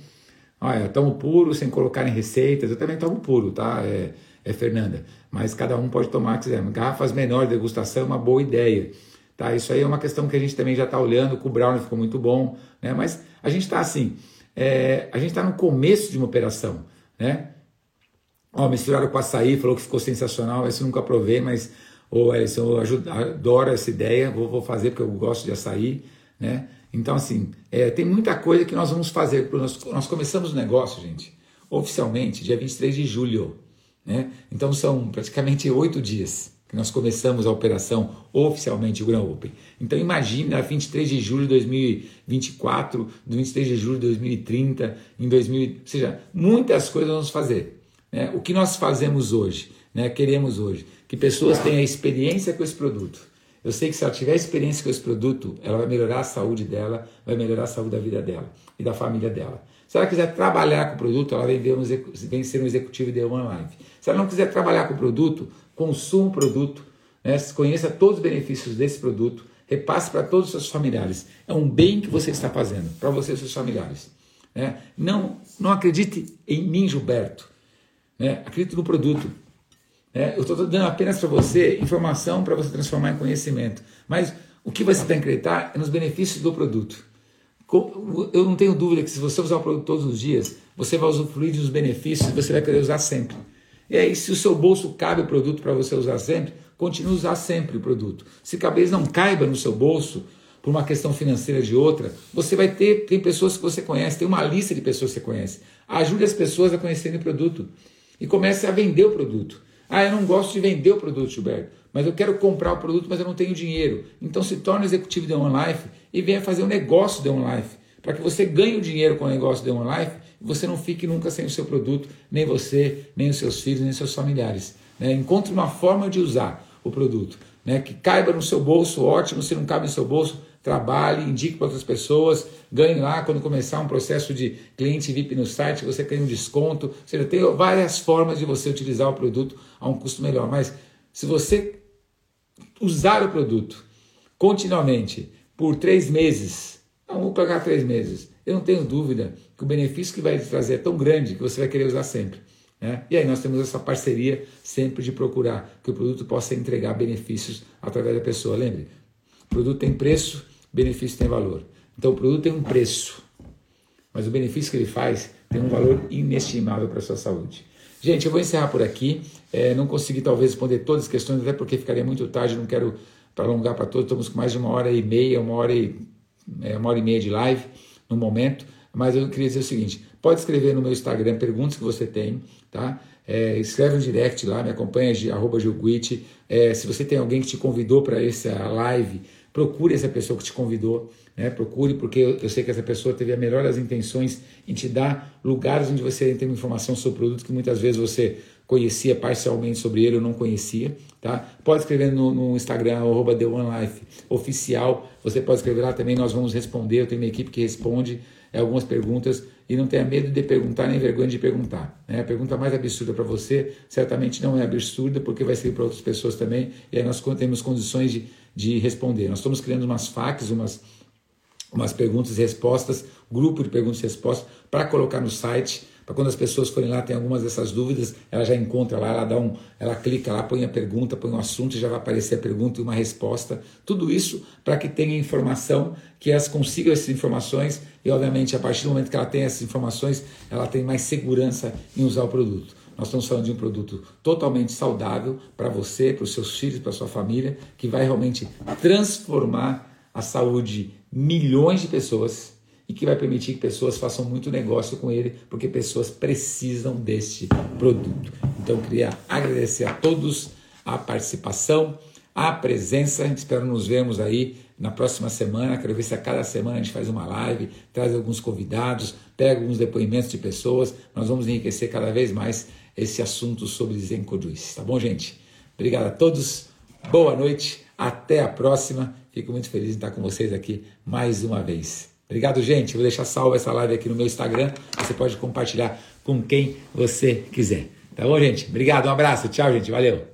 Olha, tomo puro sem colocar em receitas, eu também tomo puro, tá? É, é Fernanda, mas cada um pode tomar que quiser. Garrafas menores de degustação é uma boa ideia. Tá, isso aí é uma questão que a gente também já está olhando, com o Brown ficou muito bom, né? Mas a gente está assim, é, a gente está no começo de uma operação, né? Ó, misturaram com açaí, falou que ficou sensacional. Esse eu nunca provei, mas oh, Ellison, eu ajudo, adoro essa ideia, vou, vou, fazer porque eu gosto de açaí, né? Então, assim, é, tem muita coisa que nós vamos fazer. Nós, nós começamos o negócio, gente, oficialmente, dia 23 de julho, né? Então, são praticamente oito dias que nós começamos a operação oficialmente o Grand Open. Então imagine, a 23 de julho de 2024, 23 de julho de 2030, em 2000, ou seja, muitas coisas vamos fazer. Né? O que nós fazemos hoje? né, queremos hoje? Que pessoas tenham experiência com esse produto. Eu sei que se ela tiver experiência com esse produto, ela vai melhorar a saúde dela, vai melhorar a saúde da vida dela e da família dela. Se ela quiser trabalhar com o produto, ela vem, um, vem ser um executivo de One Life. Se ela não quiser trabalhar com o produto, consuma o produto, né? conheça todos os benefícios desse produto, repasse para todos os seus familiares. É um bem que você está fazendo para você e seus familiares. Né? Não, não acredite em mim, Gilberto. Né? Acredite no produto. Né? Eu estou dando apenas para você informação para você transformar em conhecimento. Mas o que você tem que acreditar é nos benefícios do produto. Eu não tenho dúvida que se você usar o produto todos os dias, você vai usufruir dos benefícios e você vai querer usar sempre. E aí, se o seu bolso cabe o produto para você usar sempre, continue a usar sempre o produto. Se talvez não caiba no seu bolso, por uma questão financeira de outra, você vai ter, tem pessoas que você conhece, tem uma lista de pessoas que você conhece. Ajude as pessoas a conhecerem o produto e comece a vender o produto. Ah, eu não gosto de vender o produto, Gilberto, mas eu quero comprar o produto, mas eu não tenho dinheiro. Então se torne executivo de One Life e venha fazer um negócio de One Life, para que você ganhe o dinheiro com o negócio de One Life e você não fique nunca sem o seu produto, nem você, nem os seus filhos, nem seus familiares. Né? Encontre uma forma de usar o produto, né? que caiba no seu bolso, ótimo, se não cabe no seu bolso, trabalhe, indique para outras pessoas, ganhe lá quando começar um processo de cliente VIP no site, você ganha um desconto. Ou seja, tem várias formas de você utilizar o produto a um custo melhor. Mas se você usar o produto continuamente por três meses, não vou pagar três meses, eu não tenho dúvida que o benefício que vai te trazer é tão grande que você vai querer usar sempre. Né? E aí nós temos essa parceria sempre de procurar que o produto possa entregar benefícios através da pessoa. Lembre, o produto tem preço, benefício tem valor. Então o produto tem um preço, mas o benefício que ele faz tem um valor inestimável para a sua saúde. Gente, eu vou encerrar por aqui. É, não consegui talvez responder todas as questões, até porque ficaria muito tarde, não quero prolongar para todos. Estamos com mais de uma hora e meia, uma hora e, é, uma hora e meia de live no momento. Mas eu queria dizer o seguinte: pode escrever no meu Instagram perguntas que você tem, tá? É, escreve um direct lá, me acompanha, arroba Gilguite. É, se você tem alguém que te convidou para essa live, procure essa pessoa que te convidou, né? procure, porque eu, sei que essa pessoa teve a melhor das intenções em te dar lugares onde você tem informação sobre o produto que muitas vezes você conhecia parcialmente sobre ele ou não conhecia, tá? Pode escrever no, no Instagram, arroba The One Life oficial, você pode escrever lá também, nós vamos responder, eu tenho uma equipe que responde é, algumas perguntas e não tenha medo de perguntar nem vergonha de perguntar. Né? A pergunta mais absurda para você certamente não é absurda porque vai ser para outras pessoas também e aí nós temos condições de de responder. Nós estamos criando umas facs, umas, umas perguntas e respostas, grupo de perguntas e respostas, para colocar no site, para quando as pessoas forem lá, tem algumas dessas dúvidas, ela já encontra lá, ela dá um, ela clica lá, põe a pergunta, põe o um assunto e já vai aparecer a pergunta e uma resposta. Tudo isso para que tenha informação, que elas consigam essas informações e, obviamente, a partir do momento que ela tem essas informações, ela tem mais segurança em usar o produto. Nós estamos falando de um produto totalmente saudável para você, para os seus filhos, para sua família, que vai realmente transformar a saúde de milhões de pessoas e que vai permitir que pessoas façam muito negócio com ele, porque pessoas precisam deste produto. Então, eu queria agradecer a todos a participação, a presença. Espero nos vermos aí na próxima semana. Quero ver se a cada semana a gente faz uma live, traz alguns convidados, pega alguns depoimentos de pessoas. Nós vamos enriquecer cada vez mais esse assunto sobre Zenko Juice. Tá bom, gente? Obrigado a todos. Boa noite. Até a próxima. Fico muito feliz em estar com vocês aqui mais uma vez. Obrigado, gente. Vou deixar salva essa live aqui no meu Instagram. Você pode compartilhar com quem você quiser. Tá bom, gente? Obrigado, um abraço. Tchau, gente. Valeu.